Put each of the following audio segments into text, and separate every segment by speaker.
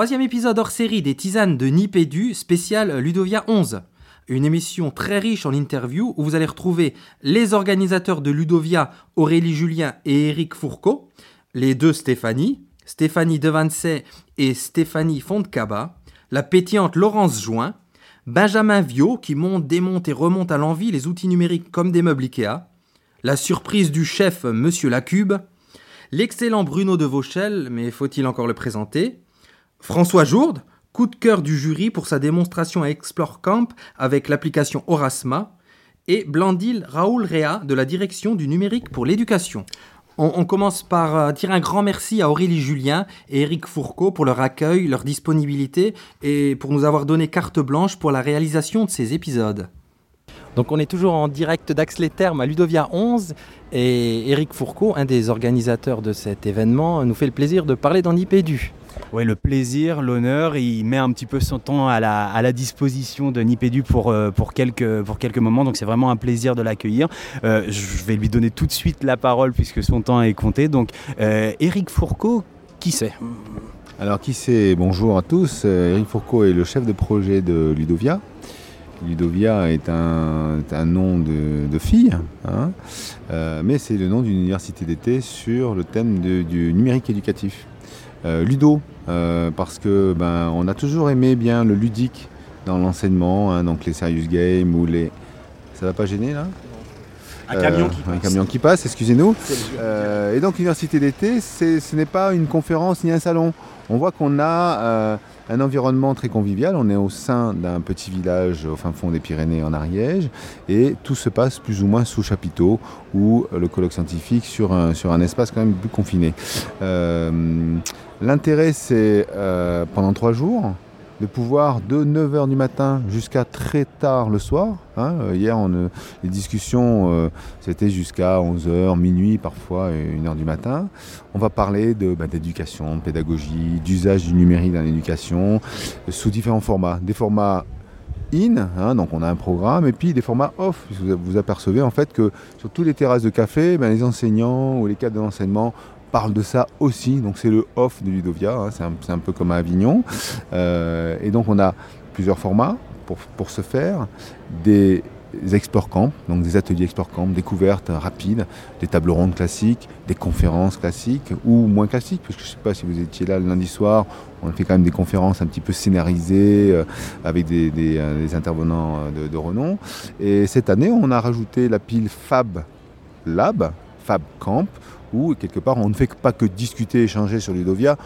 Speaker 1: troisième épisode hors série des tisanes de Nipédu, spécial Ludovia 11. Une émission très riche en interviews où vous allez retrouver les organisateurs de Ludovia, Aurélie Julien et Eric Fourcault, les deux Stéphanie, Stéphanie Devancey et Stéphanie Fontcaba, la pétillante Laurence Join, Benjamin Viau qui monte, démonte et remonte à l'envie les outils numériques comme des meubles Ikea, la surprise du chef Monsieur Lacube, l'excellent Bruno de Vauchel, mais faut-il encore le présenter François Jourde, coup de cœur du jury pour sa démonstration à Explore Camp avec l'application Orasma, et Blandil Raoul Réa de la direction du numérique pour l'éducation. On, commence par euh, dire un grand merci à Aurélie Julien et Eric Fourcault pour leur accueil, leur disponibilité et pour nous avoir donné carte blanche pour la réalisation de ces épisodes. Donc on est toujours en direct d'Ax les Thermes à Ludovia 11 et Eric Fourcault, un des organisateurs de cet événement, nous fait le plaisir de parler dans Nipédu.
Speaker 2: Oui, le plaisir, l'honneur, il met un petit peu son temps à la, disposition de Nipédu pour, euh, pour, quelques, pour quelques moments, donc c'est vraiment un plaisir de l'accueillir. Euh, je vais lui donner tout de suite la parole puisque son temps est compté. Donc, Eric euh, Fourcault, qui c'est?
Speaker 3: Alors, qui c'est? Bonjour à tous. Eric Fourcault est le chef de projet de Ludovia. Ludovia est un, nom de, fille, hein. euh, mais c'est le nom d'une université d'été sur le thème du numérique éducatif. Euh, Ludo, euh, parce que ben, on a toujours aimé bien le ludique dans l'enseignement, hein, donc les serious games ou les. Ça va pas gêner là?
Speaker 2: Un camion, qui
Speaker 3: un camion qui passe, excusez-nous. et donc l'université d'été, ce n'est pas une conférence ni un salon. On voit qu'on a un environnement très convivial. On est au sein d'un petit village au fin fond des Pyrénées en Ariège et tout se passe plus ou moins sous chapiteau ou le colloque scientifique sur un, sur un espace quand même plus confiné. Euh, l'intérêt, c'est euh, pendant trois jours, de pouvoir de 9h du matin jusqu'à très tard le soir. Hein. Euh, hier, euh, les discussions, euh, c'était jusqu'à 11h, minuit, parfois 1h du matin. On va parler de, bah, d'éducation, de pédagogie, d'usage du numérique dans l'éducation, sous différents formats. Des formats in, hein, donc on a un programme, et puis des formats off. Vous, vous apercevez en fait que sur toutes les terrasses de café, ben, les enseignants ou les cadres de l'enseignement parle de ça aussi. Donc c'est le off de Ludovia, hein. c'est un, peu comme à Avignon. Euh, et donc on a plusieurs formats pour, pour ce faire. Des explore camp, donc des ateliers explore camp, découvertes rapides, des tables rondes classiques, des conférences classiques ou moins classiques, puisque je ne sais pas si vous étiez là le lundi soir, on a fait quand même des conférences un petit peu scénarisées euh, avec des, euh, intervenants de, renom. Et cette année, on a rajouté la pile Fab Lab, Fab Camp, où quelque part on ne fait pas que discuter, échanger sur Ludovia,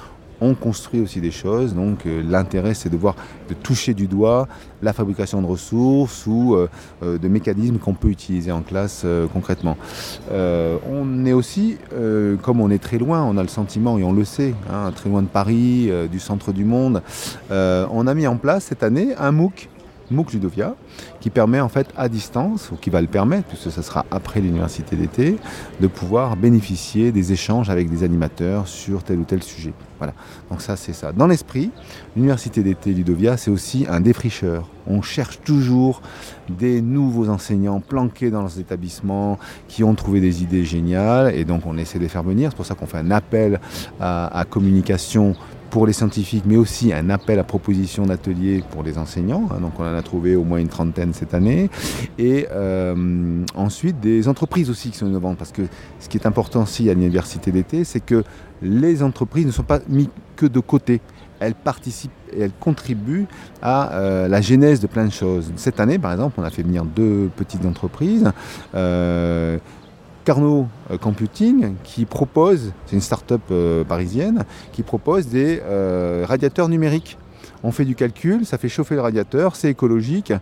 Speaker 3: on construit aussi des choses. Donc euh, l'intérêt c'est de voir, de toucher du doigt la fabrication de ressources ou euh, euh, de mécanismes qu'on peut utiliser en classe concrètement. on est aussi, comme on est très loin, on a le sentiment et on le sait, hein, très loin de Paris, du centre du monde, on a mis en place cette année un MOOC MOOC Ludovia, qui permet en fait à distance, ou qui va le permettre, puisque ça sera après l'université d'été, de pouvoir bénéficier des échanges avec des animateurs sur tel ou tel sujet. Voilà, donc ça c'est ça. Dans l'esprit, l'université d'été Ludovia, c'est aussi un défricheur. On cherche toujours des nouveaux enseignants planqués dans leurs établissements qui ont trouvé des idées géniales, et donc on essaie de les faire venir. C'est pour ça qu'on fait un appel à communication pour les scientifiques, mais aussi un appel à proposition d'ateliers pour les enseignants. Hein, donc on en a trouvé au moins une trentaine cette année. Et euh, ensuite des entreprises aussi qui sont innovantes, parce que ce qui est important aussi à l'université d'été, c'est que les entreprises ne sont pas mises que de côté elles participent et elles contribuent à euh, la genèse de plein de choses. Cette année, par exemple, on a fait venir deux petites entreprises. Euh, Carnot euh, Computing qui propose, c'est une start-up euh, parisienne, qui propose des euh, radiateurs numériques. On fait du calcul, ça fait chauffer le radiateur, c'est écologique,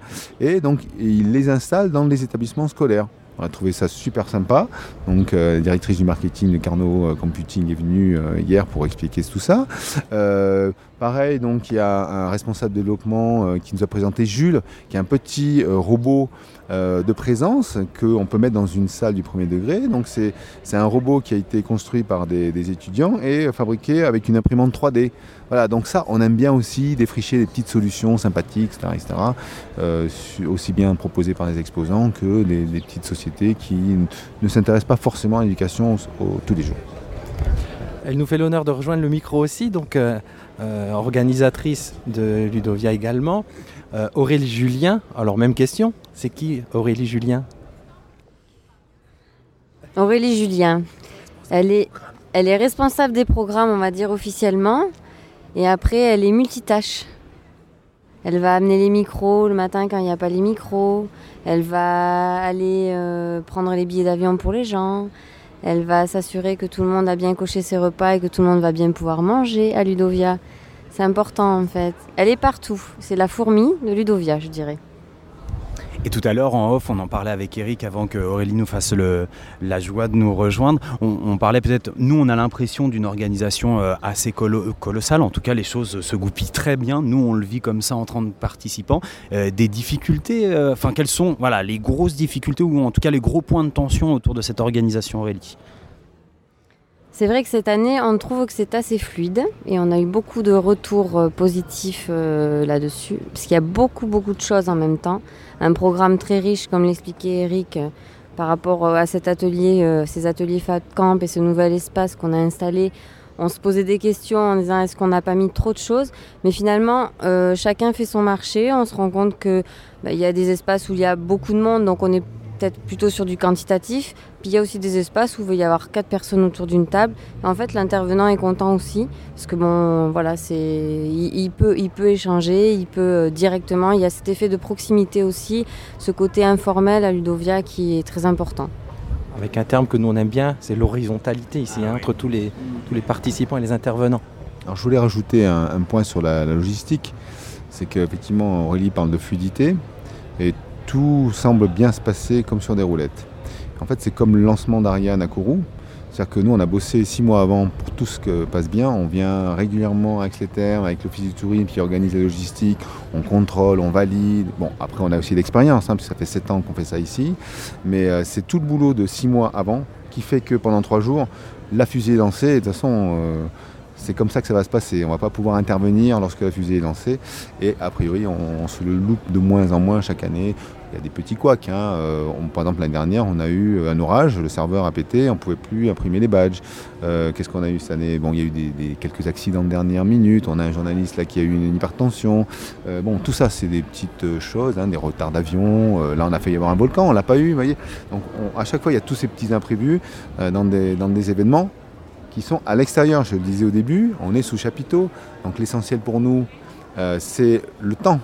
Speaker 3: et donc ils les installent dans les établissements scolaires. On a trouvé ça super sympa. Donc, la directrice du marketing de Carnot Computing est venue hier pour expliquer tout ça. pareil, donc il y a un responsable de développement qui nous a présenté Jules, qui est un petit robot euh, de présence qu'on peut mettre dans une salle du premier degré. Donc c'est un robot qui a été construit par des, étudiants et fabriqué avec une imprimante 3D. Voilà, donc ça, on aime bien aussi défricher des petites solutions sympathiques, etc. Euh, aussi bien proposées par des exposants que des, petites sociétés qui ne s'intéressent pas forcément à l'éducation tous les jours.
Speaker 1: Elle nous fait l'honneur de rejoindre le micro aussi, donc euh, organisatrice de Ludovia également. Aurélie Julien, alors même question, c'est qui Aurélie Julien?
Speaker 4: Aurélie Julien, elle est, elle est responsable des programmes, on va dire officiellement, et après elle est multitâche. Elle va amener les micros le matin quand il n'y a pas les micros. Elle va aller euh, prendre les billets d'avion pour les gens. Elle va s'assurer que tout le monde a bien coché ses repas et que tout le monde va bien pouvoir manger à Ludovia. C'est important en fait. Elle est partout. C'est la fourmi de Ludovia, je dirais.
Speaker 2: Et tout à l'heure, en off, on en parlait avec Eric avant que Aurélie nous fasse la joie de nous rejoindre. On, parlait peut-être, nous, on a l'impression d'une organisation euh, assez colossale. En tout cas, les choses se goupillent très bien. Nous, on le vit comme ça en tant que participants. Euh, des difficultés, euh, enfin, quelles sont voilà, les grosses difficultés ou en tout cas les gros points de tension autour de cette organisation, Aurélie?
Speaker 4: C'est vrai que cette année, on trouve que c'est assez fluide et on a eu beaucoup de retours positifs là-dessus, parce qu'il y a beaucoup, beaucoup de choses en même temps un programme très riche, comme l'expliquait Eric, euh, par rapport euh, à cet atelier, euh, ces ateliers Fat Camp et ce nouvel espace qu'on a installé. On se posait des questions en disant est-ce qu'on n'a pas mis trop de choses? Mais finalement, chacun fait son marché. On se rend compte qu'il bah, y a des espaces où il y a beaucoup de monde, donc on est peut-être plutôt sur du quantitatif. Puis il y a aussi des espaces où il va y avoir quatre personnes autour d'une table. en fait, l'intervenant est content aussi parce que bon, voilà, c'est, il, peut, il peut échanger, il peut euh, directement. Il y a cet effet de proximité aussi, ce côté informel à Ludovia qui est très important.
Speaker 1: Avec un terme que nous on aime bien, c'est l'horizontalité ici ah hein, entre tous les, tous les participants et les intervenants.
Speaker 3: Alors je voulais rajouter un, point sur la, la logistique, c'est qu'effectivement Aurélie parle de fluidité et tout semble bien se passer comme sur des roulettes. En fait, c'est comme le lancement d'Ariane à Kourou. C'est-à-dire que nous, on a bossé six mois avant pour tout ce que passe bien. On vient régulièrement avec les termes, avec l'Office du tourisme qui organise la logistique. On contrôle, on valide. Bon, après, on a aussi l'expérience, hein, parce que ça fait sept ans qu'on fait ça ici. Mais euh, c'est tout le boulot de six mois avant qui fait que pendant trois jours, la fusée est lancée. De toute façon, euh, c'est comme ça que ça va se passer. On ne va pas pouvoir intervenir lorsque la fusée est lancée. Et a priori, on, se le loupe de moins en moins chaque année. Il y a des petits couacs. Hein. Euh, par exemple, l'année dernière, on a eu un orage, le serveur a pété, on ne pouvait plus imprimer les badges. Euh, qu'est-ce qu'on a eu cette année? Bon, il y a eu quelques accidents de dernière minute. On a un journaliste là qui a eu une, hypertension. Euh, bon, tout ça, c'est des petites choses, hein, des retards d'avion. là, on a failli avoir un volcan, on ne l'a pas eu, voyez. Donc, à chaque fois, il y a tous ces petits imprévus dans des événements qui sont à l'extérieur. Je le disais au début, on est sous chapiteau. Donc l'essentiel pour nous, euh, c'est le temps.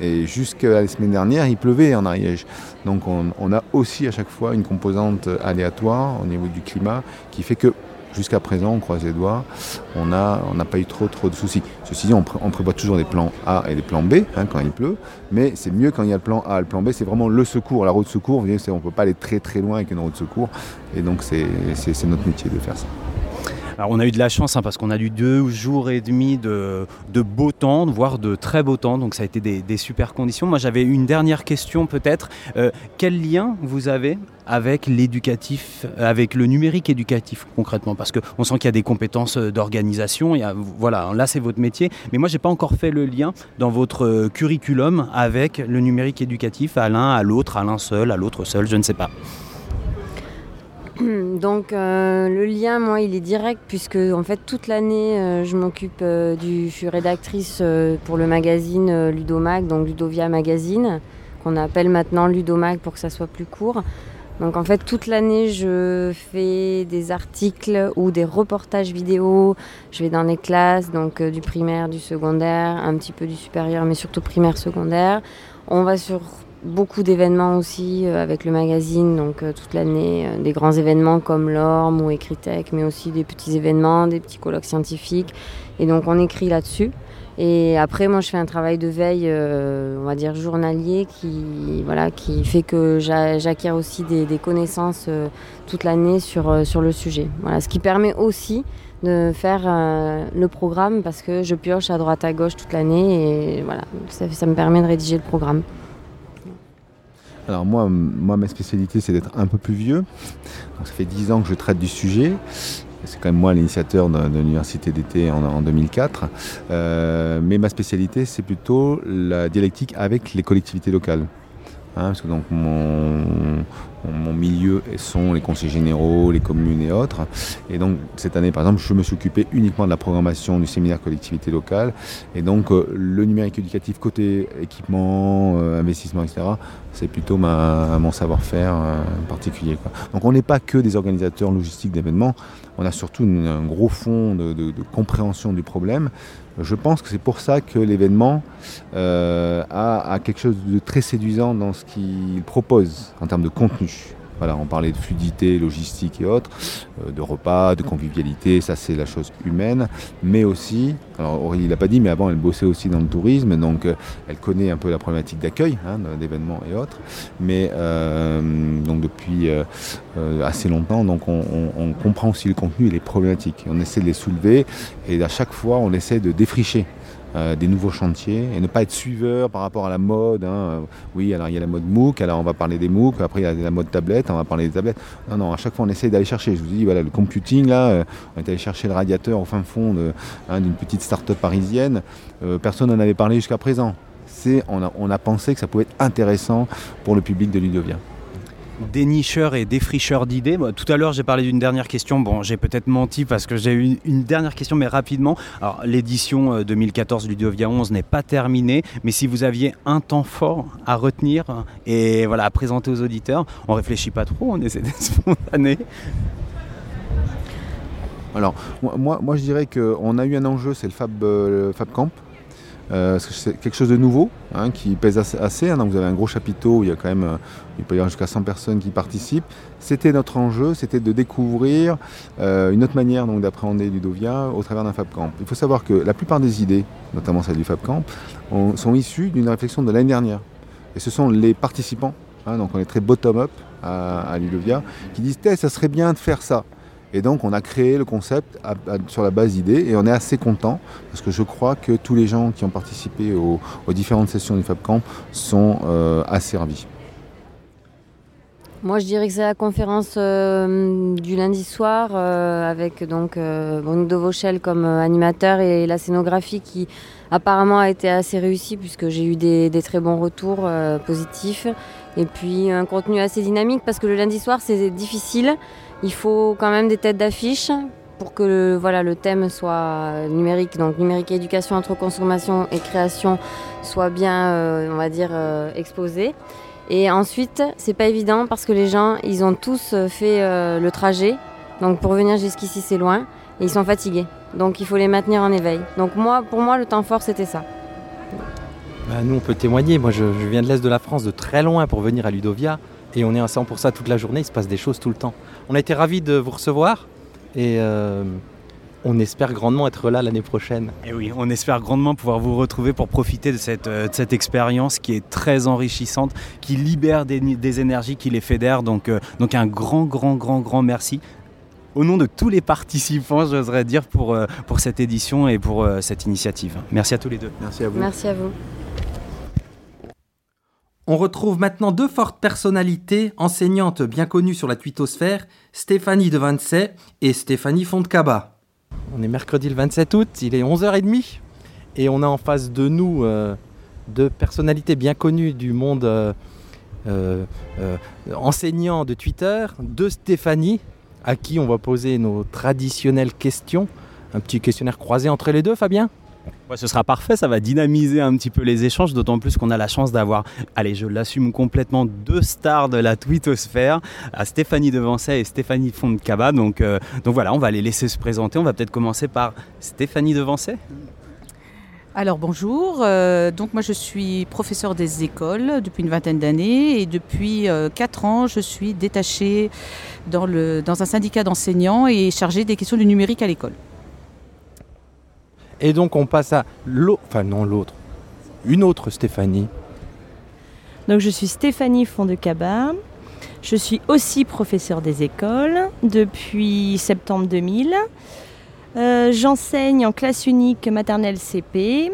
Speaker 3: Et jusqu'à la semaine dernière, il pleuvait en Ariège. Donc on, a aussi à chaque fois une composante aléatoire au niveau du climat qui fait que jusqu'à présent, on croise les doigts, on n'a pas eu trop trop de soucis. Ceci dit, on, prévoit toujours des plans A et des plans B hein, quand il pleut, mais c'est mieux quand il y a le plan A et le plan B, c'est vraiment le secours, la route de secours. on ne peut pas aller très très loin avec une route de secours, et donc c'est notre métier de faire ça.
Speaker 2: Alors on a eu de la chance hein, parce qu'on a eu deux jours et demi de, beau temps, voire de très beau temps, donc ça a été des, super conditions. Moi j'avais une dernière question peut-être. Euh, quel lien vous avez avec l'éducatif, avec le numérique éducatif concrètement? Parce qu'on sent qu'il y a des compétences d'organisation, voilà, là c'est votre métier, mais moi j'ai pas encore fait le lien dans votre euh, curriculum avec le numérique éducatif à l'un, à l'autre, à l'un seul, à l'autre seul, je ne sais pas.
Speaker 4: Donc euh, le lien, moi, il est direct puisque en fait toute l'année, euh, je m'occupe euh, du, je suis rédactrice pour le magazine Ludomag, donc Ludovia Magazine, qu'on appelle maintenant Ludomag pour que ça soit plus court. Donc en fait toute l'année, je fais des articles ou des reportages vidéo. Je vais dans les classes, donc du primaire, du secondaire, un petit peu du supérieur, mais surtout primaire, secondaire. On va sur beaucoup d'événements aussi euh, avec le magazine, donc euh, toute l'année, euh, des grands événements comme l'Orme ou Ecritech, mais aussi des petits événements, des petits colloques scientifiques. Et donc on écrit là-dessus. Et après, moi, je fais un travail de veille, on va dire journalier, qui, voilà, qui fait que j'acquiers aussi des, connaissances toute l'année sur, sur le sujet. Voilà, ce qui permet aussi de faire le programme parce que je pioche à droite à gauche toute l'année et voilà, ça me permet de rédiger le programme.
Speaker 3: Alors moi, moi ma spécialité, c'est d'être un peu plus vieux. ça fait 10 ans que je traite du sujet. C'est quand même moi l'initiateur de, l'université d'été en, 2004. Euh, mais ma spécialité, c'est plutôt la dialectique avec les collectivités locales. Hein, parce que donc mon, mon milieu sont les conseils généraux, les communes et autres. Et donc cette année, par exemple, je me suis occupé uniquement de la programmation du séminaire collectivité locale. Et donc euh, le numérique éducatif côté équipement, euh, investissement, etc., c'est plutôt mon savoir-faire euh, particulier. Donc on n'est pas que des organisateurs logistiques d'événements, on a surtout un gros fond de, compréhension du problème. Je pense que c'est pour ça que l'événement a, quelque chose de très séduisant dans ce qu'il propose en termes de contenu. Voilà, on parlait de fluidité, logistique et autres, euh, de repas, de convivialité, ça c'est la chose humaine, mais aussi, alors Aurélie l'a pas dit, mais avant elle bossait aussi dans le tourisme, donc euh, elle connaît un peu la problématique d'accueil, hein, d'événements et autres, mais euh, donc depuis assez longtemps, donc on, on, comprend aussi le contenu et les problématiques, on essaie de les soulever et à chaque fois on essaie de défricher euh, des nouveaux chantiers et ne pas être suiveur par rapport à la mode. Hein. Oui, alors il y a la mode MOOC, alors on va parler des MOOC, après il y a la mode tablette, on va parler des tablettes. Non, non, à chaque fois on essaie d'aller chercher. Je vous dis, voilà, le computing, là, euh, on est allé chercher le radiateur au fin fond hein, d'une petite start-up parisienne. Euh, personne n'en avait parlé jusqu'à présent. On a, on a pensé que ça pouvait être intéressant pour le public de Ludovia
Speaker 2: dénicheur et défricheur d'idées. tout à l'heure, j'ai parlé d'une dernière question. Bon, j'ai peut-être menti parce que j'ai eu une, dernière question, mais rapidement. Alors, l'édition 2014 euh, Ludovia 11 n'est pas terminée, mais si vous aviez un temps fort à retenir et voilà, à présenter aux auditeurs, on réfléchit pas trop, on essaie d'être spontané.
Speaker 3: Alors, moi, moi je dirais qu'on a eu un enjeu, c'est le Fab, euh, Camp. Euh, c'est quelque chose de nouveau hein, qui pèse assez. Hein. vous avez un gros chapiteau où il y a quand même, euh, il peut y avoir jusqu'à 100 personnes qui participent. C'était notre enjeu, c'était de découvrir euh, une autre manière d'appréhender Ludovia au travers d'un Fab Camp. Il faut savoir que la plupart des idées, notamment celle du Fab Camp, sont issues d'une réflexion de l'année dernière. Et ce sont les participants, hein, donc on est très bottom-up à, Ludovia, qui disent ça serait bien de faire ça. Et donc on a créé le concept sur la base d'idées et on est assez content parce que je crois que tous les gens qui ont participé aux, différentes sessions du FabCamp sont euh, asservis.
Speaker 4: Moi, je dirais que c'est la conférence euh, du lundi soir euh, avec donc Bruno de comme animateur et la scénographie qui apparemment a été assez réussie puisque j'ai eu des, très bons retours positifs. Et puis un contenu assez dynamique parce que le lundi soir c'est difficile. Il faut quand même des têtes d'affiche pour que le, voilà, le thème soit numérique, donc numérique éducation entre consommation et création soit bien, euh, on va dire, euh, exposé. Et ensuite, c'est pas évident parce que les gens, ils ont tous fait euh, le trajet. Donc pour venir jusqu'ici, c'est loin. Et ils sont fatigués. Donc il faut les maintenir en éveil. Donc moi, pour moi, le temps fort, c'était ça.
Speaker 1: Bah, nous, on peut témoigner. Moi, je, je viens de l'Est de la France, de très loin pour venir à Ludovia. Et on est ensemble pour ça toute la journée. Il se passe des choses tout le temps. On a été ravis de vous recevoir et euh, on espère grandement être là l'année prochaine.
Speaker 2: Et oui, on espère grandement pouvoir vous retrouver pour profiter de cette, euh, cette expérience qui est très enrichissante, qui libère des, énergies, qui les fédère. Donc, euh, donc un grand, grand, grand, grand merci au nom de tous les participants, j'oserais dire, pour, pour cette édition et pour cette initiative. Merci à tous les deux.
Speaker 3: Merci à vous.
Speaker 4: Merci à vous.
Speaker 1: On retrouve maintenant deux fortes personnalités enseignantes bien connues sur la twittosphère, Stéphanie de Vincey et Stéphanie Fontcaba. On est mercredi le 27 août, il est 11h30 et on a en face de nous euh, deux personnalités bien connues du monde euh, euh, enseignant de Twitter, deux Stéphanie à qui on va poser nos traditionnelles questions. Un petit questionnaire croisé entre les deux, Fabien?
Speaker 2: Ce sera parfait, ça va dynamiser un petit peu les échanges, d'autant plus qu'on a la chance d'avoir, allez, je l'assume complètement, deux stars de la twittosphère, à Stéphanie Devancet et Stéphanie Fontcaba. Donc, euh, donc voilà, on va les laisser se présenter. On va peut-être commencer par Stéphanie Devancet.
Speaker 5: Alors bonjour, euh, donc moi je suis professeur des écoles depuis une vingtaine d'années et depuis euh, quatre ans je suis détachée dans, dans un syndicat d'enseignants et chargée des questions du numérique à l'école.
Speaker 1: Et donc on passe à l'autre, enfin non l'autre, une autre Stéphanie.
Speaker 6: Donc je suis Stéphanie Fond-de-Cabas. Je suis aussi professeure des écoles depuis septembre 2000. Euh, j'enseigne en classe unique maternelle CP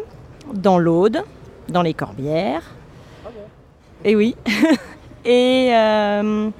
Speaker 6: dans l'Aude, dans les Corbières. Ah Et oui. Et euh,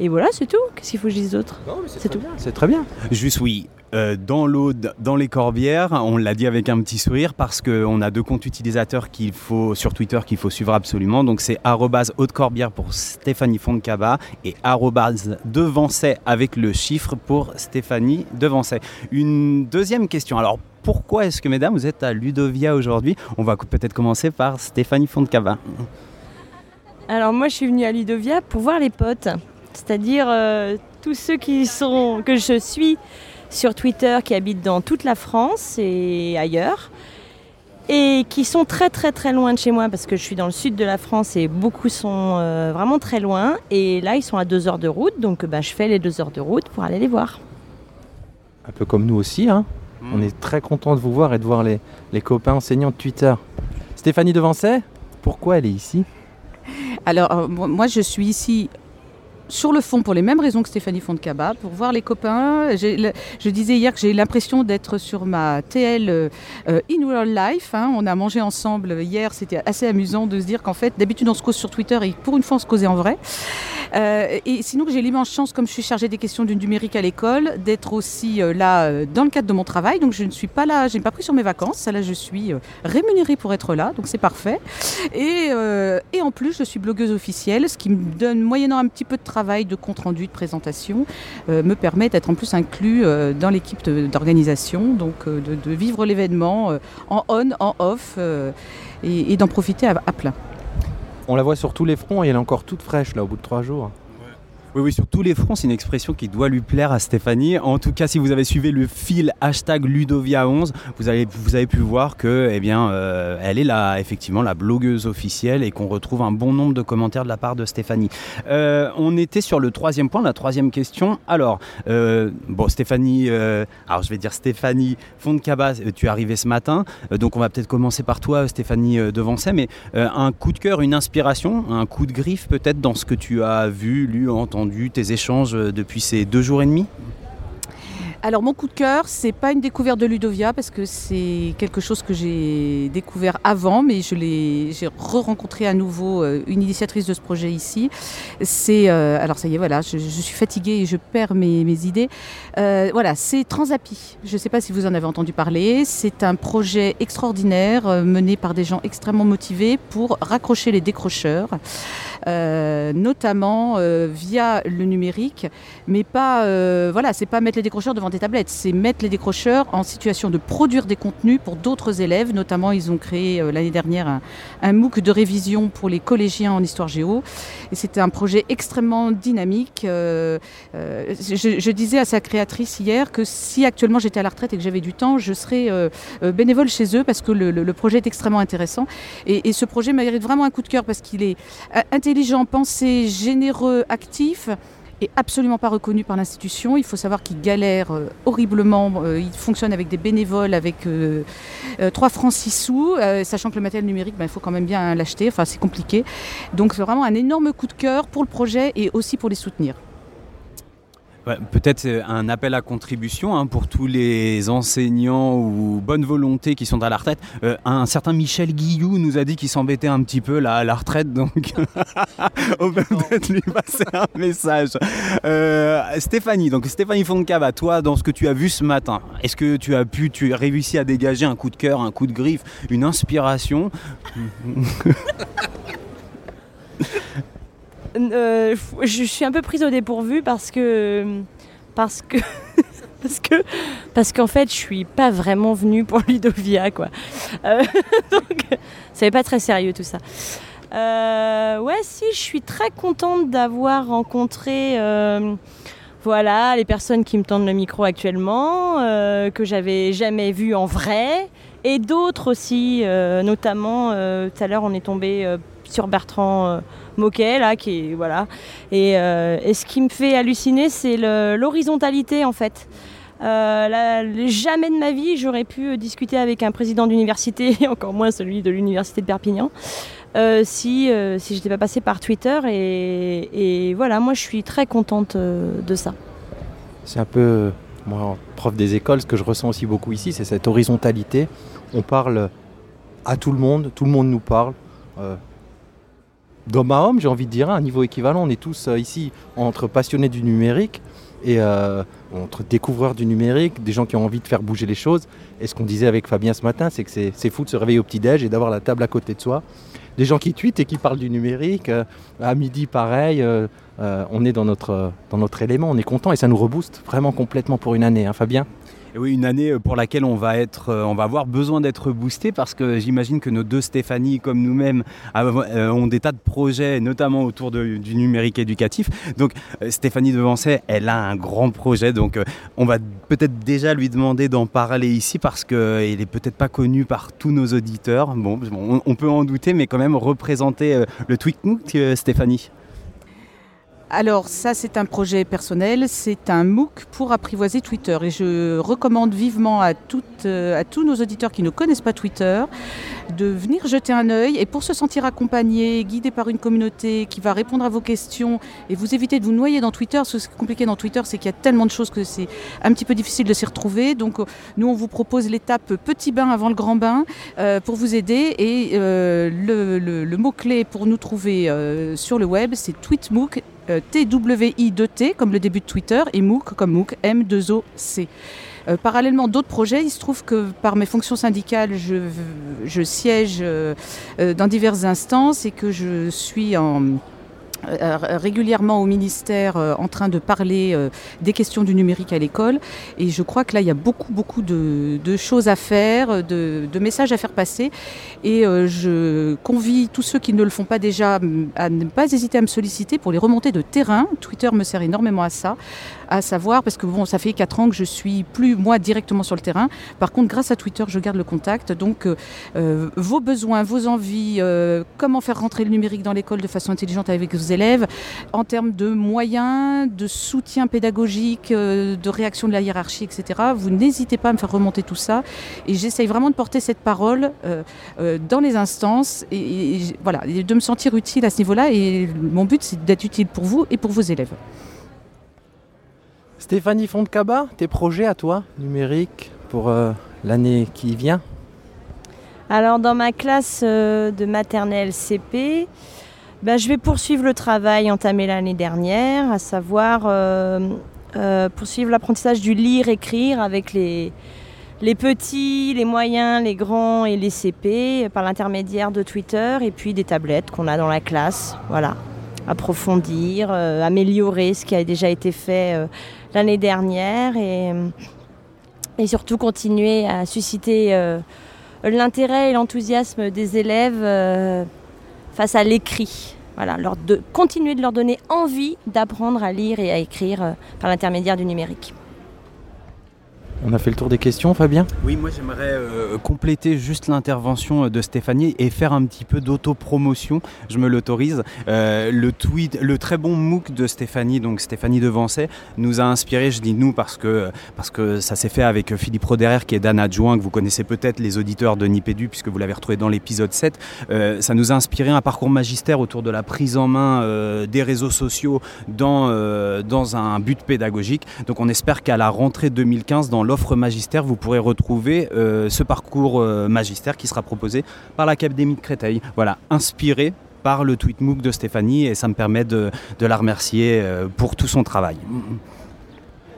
Speaker 6: Et voilà, c'est tout. Qu'est-ce qu'il faut que je dise d'autre
Speaker 1: C'est
Speaker 6: tout.
Speaker 1: C'est très bien.
Speaker 2: Juste oui. euh, dans l'eau, dans les corbières, on l'a dit avec un petit sourire parce qu'on a deux comptes utilisateurs qu'il faut sur Twitter qu'il faut suivre absolument. Donc c'est arrobase haute corbière pour Stéphanie Fontcaba et arrobase devancet avec le chiffre pour Stéphanie Devancet. Une deuxième question. Alors pourquoi est-ce que mesdames vous êtes à Ludovia aujourd'hui? On va peut-être commencer par Stéphanie Fontcaba.
Speaker 6: Alors moi je suis venue à Ludovia pour voir les potes, c'est-à-dire euh, tous ceux qui sont que je suis sur Twitter, qui habitent dans toute la France et ailleurs, et qui sont très très très loin de chez moi parce que je suis dans le sud de la France et beaucoup sont euh, vraiment très loin. Et là ils sont à deux heures de route, donc bah, je fais les deux heures de route pour aller les voir.
Speaker 1: Un peu comme nous aussi. Hein. On est très content de vous voir et de voir les, les copains enseignants de Twitter. Stéphanie Devancet, pourquoi elle est ici?
Speaker 5: Alors, euh, moi, je suis ici sur le fond pour les mêmes raisons que Stéphanie Fontcaba, pour voir les copains. Je disais hier que j'ai l'impression d'être sur ma TL euh, euh, in real life. hein. On a mangé ensemble hier, c'était assez amusant de se dire qu'en fait, d'habitude on se cause sur Twitter et pour une fois on se causait en vrai. Euh, et sinon j'ai l'immense chance, comme je suis chargée des questions du numérique à l'école, d'être aussi là dans le cadre de mon travail. Donc je ne suis pas là, je n'ai pas pris sur mes vacances. Là, je suis rémunérée pour être là, donc c'est parfait. Et, et en plus, je suis blogueuse officielle, ce qui me donne, moyennant un petit peu de travail, de compte rendu, de présentation, euh, me permet d'être en plus inclus euh, dans l'équipe de- d'organisation, donc euh, de, de vivre l'événement en on, en off, et, d'en profiter à plein.
Speaker 1: On la voit sur tous les fronts et elle est encore toute fraîche là au bout de trois jours.
Speaker 2: Oui, oui, sur tous les fronts, c'est une expression qui doit lui plaire à Stéphanie. En tout cas, si vous avez suivi le fil hashtag Ludovia11, vous avez, pu voir que, eh euh, elle est là, effectivement, la blogueuse officielle et qu'on retrouve un bon nombre de commentaires de la part de Stéphanie. Euh, on était sur le troisième point, la troisième question. Alors, euh, bon, Stéphanie, alors je vais dire Stéphanie Fontcaba, euh, tu es arrivée ce matin, donc on va peut-être commencer par toi, Stéphanie Devancet, mais un coup de cœur, une inspiration, un coup de griffe peut-être dans ce que tu as vu, lu, entendu, tes échanges euh, depuis ces deux jours et demi?
Speaker 5: Alors mon coup de cœur, c'est pas une découverte de Ludovia parce que c'est quelque chose que j'ai découvert avant, mais je l'ai, j'ai re-rencontré à nouveau euh, une initiatrice de ce projet ici. C'est, euh, alors ça y est, voilà, je, suis fatiguée et je perds mes, mes idées. Voilà, c'est Transapi. Je ne sais pas si vous en avez entendu parler. C'est un projet extraordinaire mené par des gens extrêmement motivés pour raccrocher les décrocheurs, notamment euh, via le numérique mais pas euh, voilà c'est pas mettre les décrocheurs devant des tablettes c'est mettre les décrocheurs en situation de produire des contenus pour d'autres élèves. Notamment ils ont créé euh, l'année dernière un, MOOC de révision pour les collégiens en histoire géo. Et c'était un projet extrêmement dynamique. Euh, euh, je, disais à sa créatrice hier que si actuellement j'étais à la retraite et que j'avais du temps je serais euh, euh, bénévole chez eux parce que le, projet est extrêmement intéressant. Et, et ce projet mérite vraiment un coup de cœur parce qu'il est euh, intelligent pensé généreux actif est absolument pas reconnu par l'institution. Il faut savoir qu'il galère euh, horriblement. Euh, il fonctionne avec des bénévoles, avec euh, euh, 3 francs 6 sous, sachant que le matériel numérique, ben, il faut quand même bien l'acheter. Enfin, c'est compliqué. Donc, c'est vraiment un énorme coup de cœur pour le projet et aussi pour les soutenir.
Speaker 2: Ouais, Peut-être euh, un appel à contribution hein, pour tous les enseignants ou bonne volonté qui sont à la retraite. Euh, un certain Michel Guillou nous a dit qu'il s'embêtait un petit peu là à la retraite, donc on peut peut-être lui passer un message. Euh, Stéphanie, donc Stéphanie Foncava, toi, dans ce que tu as vu ce matin, est-ce que tu as pu, tu as réussi à dégager un coup de cœur, un coup de griffe, une inspiration?
Speaker 6: Euh, je suis un peu prise au dépourvu parce que parce que parce que parce qu'en fait je suis pas vraiment venue pour Ludovia quoi. Euh, donc c'est pas très sérieux tout ça. Euh, ouais si je suis très contente d'avoir rencontré euh, voilà les personnes qui me tendent le micro actuellement euh, que j'avais jamais vu en vrai et d'autres aussi notamment tout à l'heure on est tombé sur Bertrand euh, Moquet là qui est voilà et, euh, et ce qui me fait halluciner c'est l'horizontalité en fait Euh, jamais de ma vie j'aurais pu discuter avec un président d'université encore moins celui de l'université de Perpignan si si j'étais pas passée par Twitter et, voilà moi je suis très contente de ça
Speaker 1: C'est un peu, moi, prof des écoles, ce que je ressens aussi beaucoup ici, c'est cette horizontalité. On parle à tout le monde, tout le monde nous parle. Euh, d'homme à homme, j'ai envie de dire, à un niveau équivalent. On est tous ici entre passionnés du numérique et entre découvreurs du numérique, des gens qui ont envie de faire bouger les choses. Et ce qu'on disait avec Fabien ce matin, c'est que c'est fou de se réveiller au petit-déj et d'avoir la table à côté de soi. Des gens qui tweetent et qui parlent du numérique. à midi, pareil. on est dans notre, dans notre élément, on est content et ça nous rebooste vraiment complètement pour une année, hein, Fabien?
Speaker 2: Oui, une année euh, pour laquelle on va, être, euh, on va avoir besoin d'être boosté parce que j'imagine que nos deux Stéphanie, comme nous-mêmes, euh, ont des tas de projets, notamment autour du numérique éducatif. Donc Stéphanie Devancet, elle a un grand projet, donc on va peut-être déjà lui demander d'en parler ici parce qu'il n'est peut-être pas connu par tous nos auditeurs. Bon, on, peut en douter, mais quand même représenter le TweetMook, Stéphanie.
Speaker 5: Alors ça c'est un projet personnel, c'est un MOOC pour apprivoiser Twitter et je recommande vivement à, euh, à tous nos auditeurs qui ne connaissent pas Twitter de venir jeter un œil et pour se sentir accompagné, guidé par une communauté qui va répondre à vos questions et vous éviter de vous noyer dans Twitter. Ce qui est compliqué dans Twitter c'est qu'il y a tellement de choses que c'est un petit peu difficile de s'y retrouver. Donc nous on vous propose l'étape petit bain avant le grand bain euh, pour vous aider et euh, le, mot-clé pour nous trouver sur le web c'est TweetMOOC euh, TWI2T comme le début de Twitter et MOOC comme MOOC M2OC. Euh, parallèlement, d'autres projets, il se trouve que par mes fonctions syndicales, je, siège euh, dans diverses instances et que je suis en euh, régulièrement au ministère euh, en train de parler euh, des questions du numérique à l'école. Et je crois que là, il y a beaucoup, beaucoup de, choses à faire, de, messages à faire passer. Et je convie tous ceux qui ne le font pas déjà à ne pas hésiter à me solliciter pour les remontées de terrain. Twitter me sert énormément à ça, à savoir, parce que bon, ça fait 4 ans que je suis plus moi directement sur le terrain. Par contre, grâce à Twitter, je garde le contact. Donc, vos besoins, vos envies, comment faire rentrer le numérique dans l'école de façon intelligente avec vos élèves, en termes de moyens, de soutien pédagogique, euh, de réaction de la hiérarchie, etc. Vous n'hésitez pas à me faire remonter tout ça. Et j'essaye vraiment de porter cette parole euh, euh, dans les instances et, voilà, de me sentir utile à ce niveau-là. Et mon but, c'est d'être utile pour vous et pour vos élèves.
Speaker 1: Stéphanie Fontcaba, tes projets à toi, numériques, pour l'année qui vient?
Speaker 6: Alors dans ma classe de maternelle CP, ben, je vais poursuivre le travail entamé l'année dernière, à savoir euh, euh, poursuivre l'apprentissage du lire-écrire avec les, les petits, les moyens, les grands et les CP par l'intermédiaire de Twitter et puis des tablettes qu'on a dans la classe. Voilà. Approfondir, euh, améliorer ce qui a déjà été fait l'année dernière et, et, surtout continuer à susciter l'intérêt et l'enthousiasme des élèves face à l'écrit. Voilà, de, continuer de leur donner envie d'apprendre à lire et à écrire euh, par l'intermédiaire du numérique.
Speaker 1: On a fait le tour des questions, Fabien?
Speaker 2: Oui, moi j'aimerais euh, compléter juste l'intervention euh, de Stéphanie et faire un petit peu d'autopromotion, je me l'autorise. Euh, le tweet, le très bon MOOC de Stéphanie, donc Stéphanie Devancet, nous a inspiré, je dis nous parce que, parce que ça s'est fait avec Philippe Roderer qui est Dan adjoint, que vous connaissez peut-être les auditeurs de Nipédu puisque vous l'avez retrouvé dans l'épisode 7. ça nous a inspiré un parcours magistère autour de la prise en main des réseaux sociaux dans, dans un but pédagogique. Donc on espère qu'à la rentrée 2015, dans l'offre magistère, vous pourrez retrouver euh, ce parcours euh, magistère qui sera proposé par l'Académie de Créteil. Voilà, inspiré par le tweet MOOC de Stéphanie et ça me permet de, la remercier euh, pour tout son travail.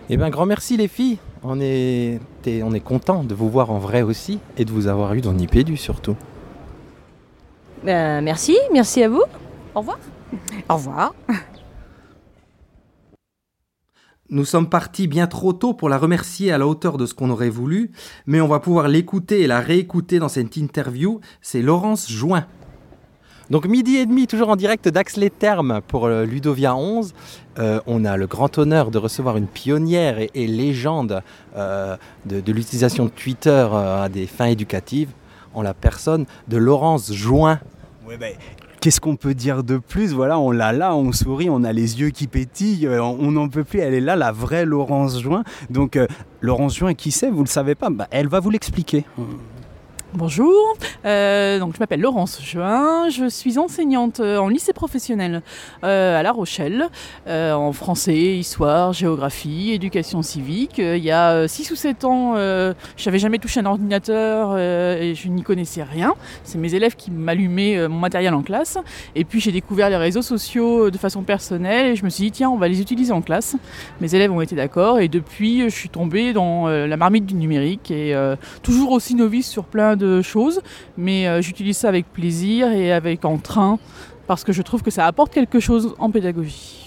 Speaker 1: Eh bien, grand merci les filles. On est, on est content de vous voir en vrai aussi et de vous avoir eu dans Nipédu surtout.
Speaker 6: Ben, merci, merci à vous. Au revoir.
Speaker 5: Au revoir.
Speaker 1: Nous sommes partis bien trop tôt pour la remercier à la hauteur de ce qu'on aurait voulu, mais on va pouvoir l'écouter et la réécouter dans cette interview. C'est Laurence Join. Donc midi et demi, toujours en direct d'Axe les Thermes pour euh, Ludovia 11. Euh, on a le grand honneur de recevoir une pionnière et, légende euh, de, l'utilisation de Twitter à des fins éducatives en la personne de Laurence Join.
Speaker 2: Ouais, ben, qu'est-ce qu'on peut dire de plus? Voilà, on l'a là, on sourit, on a les yeux qui pétillent, euh, on n'en peut plus. Elle est là, la vraie Laurence Join. Donc, euh, Laurence Join, qui sait? Vous ne le savez pas bah, Elle va vous l'expliquer.
Speaker 7: Bonjour, euh, donc je m'appelle Laurence Juin, je suis enseignante euh, en lycée professionnel euh, à La Rochelle, en français, histoire, géographie, éducation civique. il y a 6 ou 7 ans, je n'avais jamais touché un ordinateur et je n'y connaissais rien. C'est mes élèves qui m'allumaient mon matériel en classe. Et puis j'ai découvert les réseaux sociaux de façon personnelle et je me suis dit tiens on va les utiliser en classe. Mes élèves ont été d'accord et depuis je suis tombée dans la marmite du numérique et toujours aussi novice sur plein de de choses, mais euh, j'utilise ça avec plaisir et avec entrain parce que je trouve que ça apporte quelque chose en pédagogie.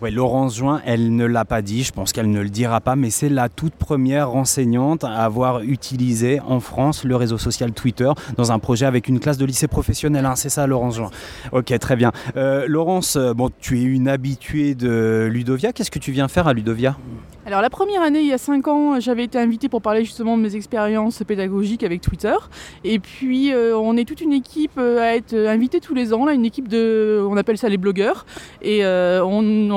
Speaker 2: Ouais, Laurence Join, elle ne l'a pas dit, je pense qu'elle ne le dira pas, mais c'est la toute première enseignante à avoir utilisé en France le réseau social Twitter dans un projet avec une classe de lycée professionnel. Hein, c'est ça, Laurence Join? Ok, très bien. Euh, Laurence, euh, bon, tu es une habituée de Ludovia. Qu'est-ce que tu viens faire à Ludovia?
Speaker 7: Alors la première année, il y a 5 ans, j'avais été invitée pour parler justement de mes expériences pédagogiques avec Twitter. Et puis euh, on est toute une équipe à être invitée tous les ans, là, une équipe de, on appelle ça les blogueurs. Et on,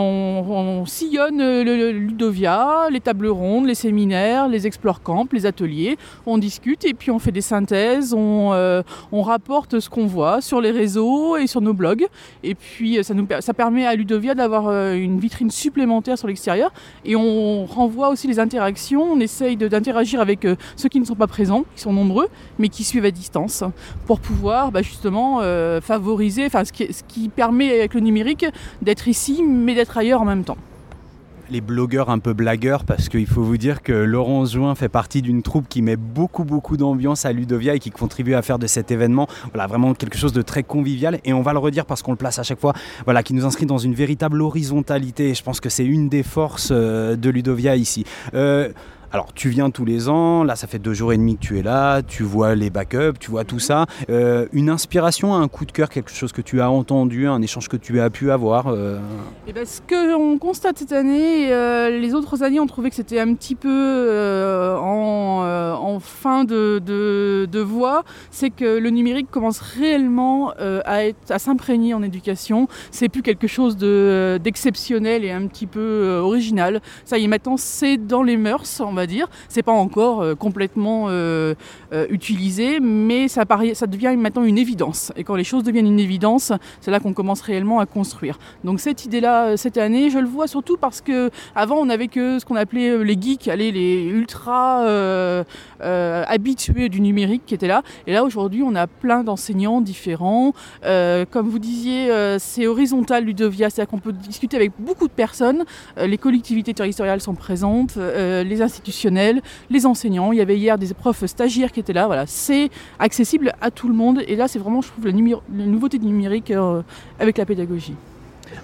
Speaker 7: sillonne le, Ludovia, les tables rondes, les séminaires, les explore camps, les ateliers. On discute et puis on fait des synthèses, on, rapporte ce qu'on voit sur les réseaux et sur nos blogs. Et puis ça, nous, ça permet à Ludovia d'avoir une vitrine supplémentaire sur l'extérieur. Et on on renvoie aussi les interactions, on essaye d'interagir avec euh, ceux qui ne sont pas présents, qui sont nombreux, mais qui suivent à distance, pour pouvoir bah, justement euh, favoriser, enfin ce qui permet avec le numérique d'être ici, mais d'être en même temps.
Speaker 2: Les blogueurs un peu blagueurs parce qu'il faut vous dire que Laurence Join fait partie d'une troupe qui met beaucoup beaucoup d'ambiance à Ludovia et qui contribue à faire de cet événement voilà, vraiment quelque chose de très convivial. Et on va le redire parce qu'on le place à chaque fois, voilà, qui nous inscrit dans une véritable horizontalité. Et je pense que c'est une des forces euh, de Ludovia ici. Euh, alors, tu viens tous les ans, là, ça fait deux jours et demi que tu es là, tu vois les backups, tu vois tout ça. Euh, une inspiration, un coup de cœur, quelque chose que tu as entendu, un échange que tu as pu avoir et
Speaker 7: euh eh ben, Ce qu'on constate cette année, euh, les autres années, on trouvait que c'était un petit peu en, fin de, de, voie, c'est que le numérique commence réellement à, à s'imprégner en éducation. C'est plus quelque chose d'exceptionnel et un petit peu original. Ça y est, maintenant, c'est dans les mœurs, on va dire. C'est pas encore euh, complètement euh, euh, utilisé, mais ça, devient maintenant une évidence. Et quand les choses deviennent une évidence, c'est là qu'on commence réellement à construire. Donc cette idée-là, cette année, je le vois surtout parce que avant on avait que ce qu'on appelait les geeks, les ultra habitués du numérique qui étaient là. Et là aujourd'hui, on a plein d'enseignants différents. comme vous disiez, c'est horizontal Ludovia, c'est-à-dire qu'on peut discuter avec beaucoup de personnes. les collectivités territoriales sont présentes, les institutions les enseignants. Il y avait hier des profs stagiaires qui étaient là. Voilà, c'est accessible à tout le monde. Et là, c'est vraiment, je trouve, la, la nouveauté du numérique euh, avec la pédagogie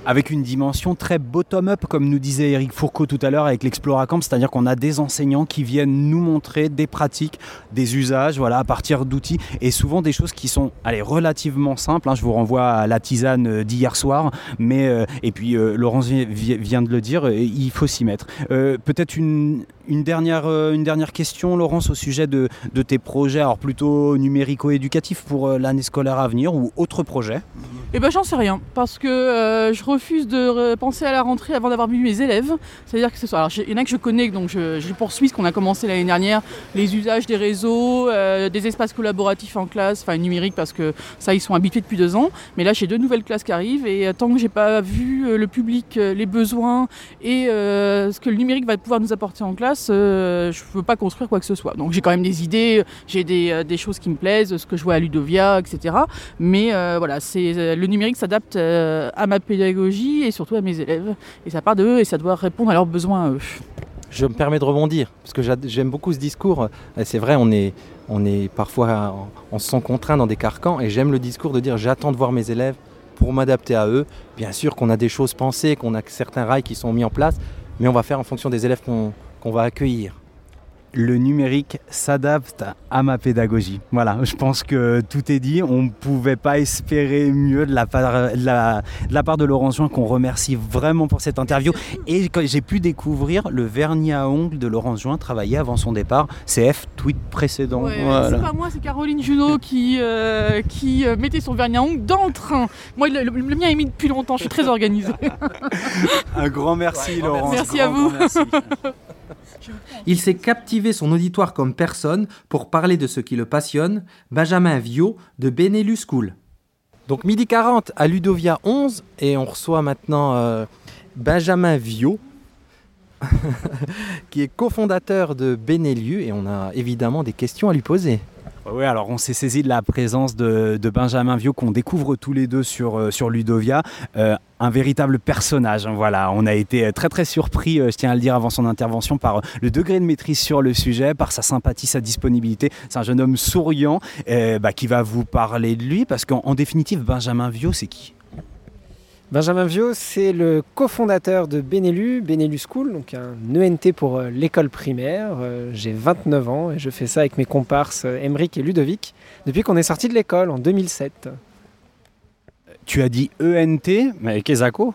Speaker 2: avec une dimension très bottom-up, comme nous disait Eric Fourcault tout à l'heure avec l'Exploracamp, c'est-à-dire qu'on a des enseignants qui viennent nous montrer des pratiques, des usages, voilà, à partir d'outils, et souvent des choses qui sont allez, relativement simples. Hein. je vous renvoie à la tisane d'hier soir, mais euh, et puis euh, Laurence vient de le dire, il faut s'y mettre. Peut-être une, dernière, euh, une dernière question, Laurence, au sujet de, tes projets, alors plutôt numérico-éducatifs pour euh, l'année scolaire à venir ou autre projet
Speaker 7: Eh ben, j'en sais rien, parce que euh, je refuse de penser à la rentrée avant d'avoir vu mes élèves. C'est-à-dire que ce il y en a que je connais, donc je, poursuis ce qu'on a commencé l'année dernière, les usages des réseaux, des espaces collaboratifs en classe, enfin numérique, parce que ça, ils sont habitués depuis deux ans. Mais là, j'ai deux nouvelles classes qui arrivent, et tant que j'ai pas vu le public, les besoins et ce que le numérique va pouvoir nous apporter en classe, euh, je ne peux pas construire quoi que ce soit. Donc j'ai quand même des idées, j'ai des, euh, choses qui me plaisent, ce que je vois à Ludovia, etc. Mais euh, voilà, le numérique s'adapte à ma pédagogie et surtout à mes élèves. Et ça part d'eux et ça doit répondre à leurs besoins à eux.
Speaker 1: Je me permets de rebondir, parce que j'aime beaucoup ce discours. C'est vrai, on est, on est parfois, on se sent contraint dans des carcans, et j'aime le discours de dire j'attends de voir mes élèves pour m'adapter à eux. Bien sûr qu'on a des choses pensées, qu'on a certains rails qui sont mis en place, mais on va faire en fonction des élèves qu'on qu'on va accueillir
Speaker 2: le numérique s'adapte à ma pédagogie. Voilà, je pense que tout est dit. On ne pouvait pas espérer mieux de la part de, la, part de Laurent Juin, qu'on remercie vraiment pour cette interview. Et j'ai pu découvrir le vernis à ongles de Laurent Juin travaillé avant son départ, CF, tweet précédent.
Speaker 7: C'est pas moi, c'est Caroline Junot qui, euh, qui euh, mettait son vernis à ongles dans le train. Moi, le, mien est mis depuis longtemps, je suis très organisée.
Speaker 2: Un grand merci, Laurent.
Speaker 7: Merci à vous.
Speaker 1: Il sait captiver son auditoire comme personne pour parler de ce qui le passionne, Benjamin Viau de Benelux School. Donc midi 40 à Ludovia 11 et on reçoit maintenant euh, Benjamin Viau qui est cofondateur de Benelux et on a évidemment des questions à lui poser.
Speaker 2: Oui, alors on s'est saisi de la présence de, Benjamin Viau qu'on découvre tous les deux sur, euh, sur Ludovia. Euh, un véritable personnage. Hein, voilà, on a été très très surpris, euh, je tiens à le dire avant son intervention, par le degré de maîtrise sur le sujet, par sa sympathie, sa disponibilité. C'est un jeune homme souriant bah, qui va vous parler de lui parce qu'en définitive, Benjamin Viau, c'est qui?
Speaker 8: Benjamin Viau, c'est le cofondateur de Benelu, Benelu School, donc un ENT pour euh, l'école primaire. Euh, j'ai 29 ans et je fais ça avec mes comparses Emeric et Ludovic depuis qu'on est sorti de l'école en 2007.
Speaker 2: Tu as dit ENT, mais qu'est-ce
Speaker 8: oh,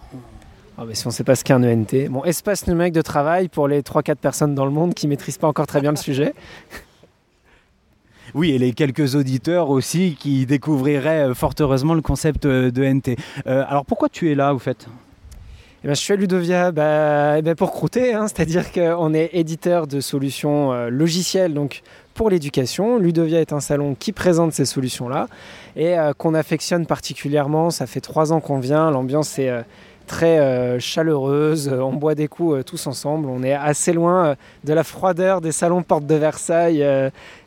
Speaker 8: si on ne sait pas ce qu'est un ENT, bon, espace numérique de travail pour les 3-4 personnes dans le monde qui ne maîtrisent pas encore très bien le sujet.
Speaker 2: Oui, et les quelques auditeurs aussi qui découvriraient euh, fort heureusement le concept euh, de NT. Euh, alors pourquoi tu es là, au fait?
Speaker 8: Eh ben, je suis à Ludovia bah, eh ben, pour croûter, hein, c'est-à-dire qu'on est éditeur de solutions logicielles donc pour l'éducation. Ludovia est un salon qui présente ces solutions-là et qu'on affectionne particulièrement. Ça fait trois ans qu'on vient, l'ambiance est très euh, chaleureuse. On boit des coups euh, tous ensemble. On est assez loin euh, de la froideur des salons Porte de Versailles.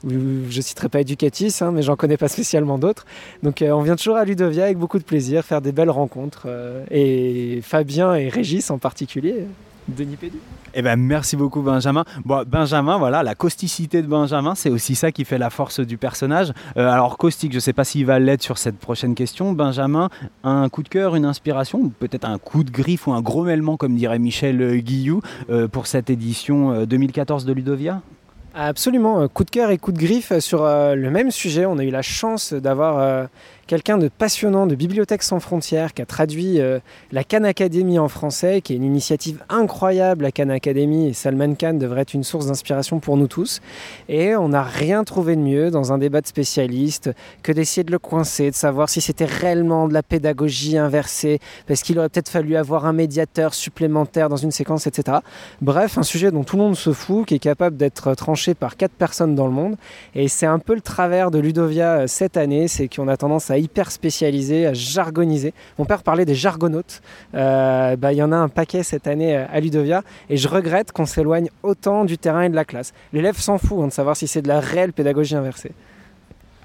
Speaker 8: je citerai pas Educatis, hein, mais j'en connais pas spécialement d'autres. Donc on vient toujours à Ludovia avec beaucoup de plaisir, faire des belles rencontres. et Fabien et Régis en particulier. Denis Pédu.
Speaker 2: Eh ben, merci beaucoup Benjamin. Bon, Benjamin, voilà, la causticité de Benjamin, c'est aussi ça qui fait la force du personnage. Euh, alors caustique, je ne sais pas s'il va l'être sur cette prochaine question. Benjamin, un coup de cœur, une inspiration, peut-être un coup de griffe ou un gros mêlement, comme dirait Michel Guillou, euh, pour cette édition 2014 euh, de Ludovia?
Speaker 8: Absolument, coup de cœur et coup de griffe sur le même sujet. On a eu la chance d'avoir quelqu'un de passionnant de Bibliothèque sans frontières qui a traduit euh, la Khan Academy en français, qui est une initiative incroyable, la Khan Academy, et Salman Khan devrait être une source d'inspiration pour nous tous. Et on n'a rien trouvé de mieux dans un débat de spécialistes que d'essayer de le coincer, de savoir si c'était réellement de la pédagogie inversée, parce qu'il aurait peut-être fallu avoir un médiateur supplémentaire dans une séquence, etc. Bref, un sujet dont tout le monde se fout, qui est capable d'être tranché par quatre personnes dans le monde. Et c'est un peu le travers de Ludovia euh, cette année, c'est qu'on a tendance à hyper spécialisé, à jargoniser. Mon père parlait des jargonautes. Euh, bah, il y en a un paquet cette année euh, à Ludovia et je regrette qu'on s'éloigne autant du terrain et de la classe. L'élève s'en fout hein, de savoir si c'est de la réelle pédagogie inversée.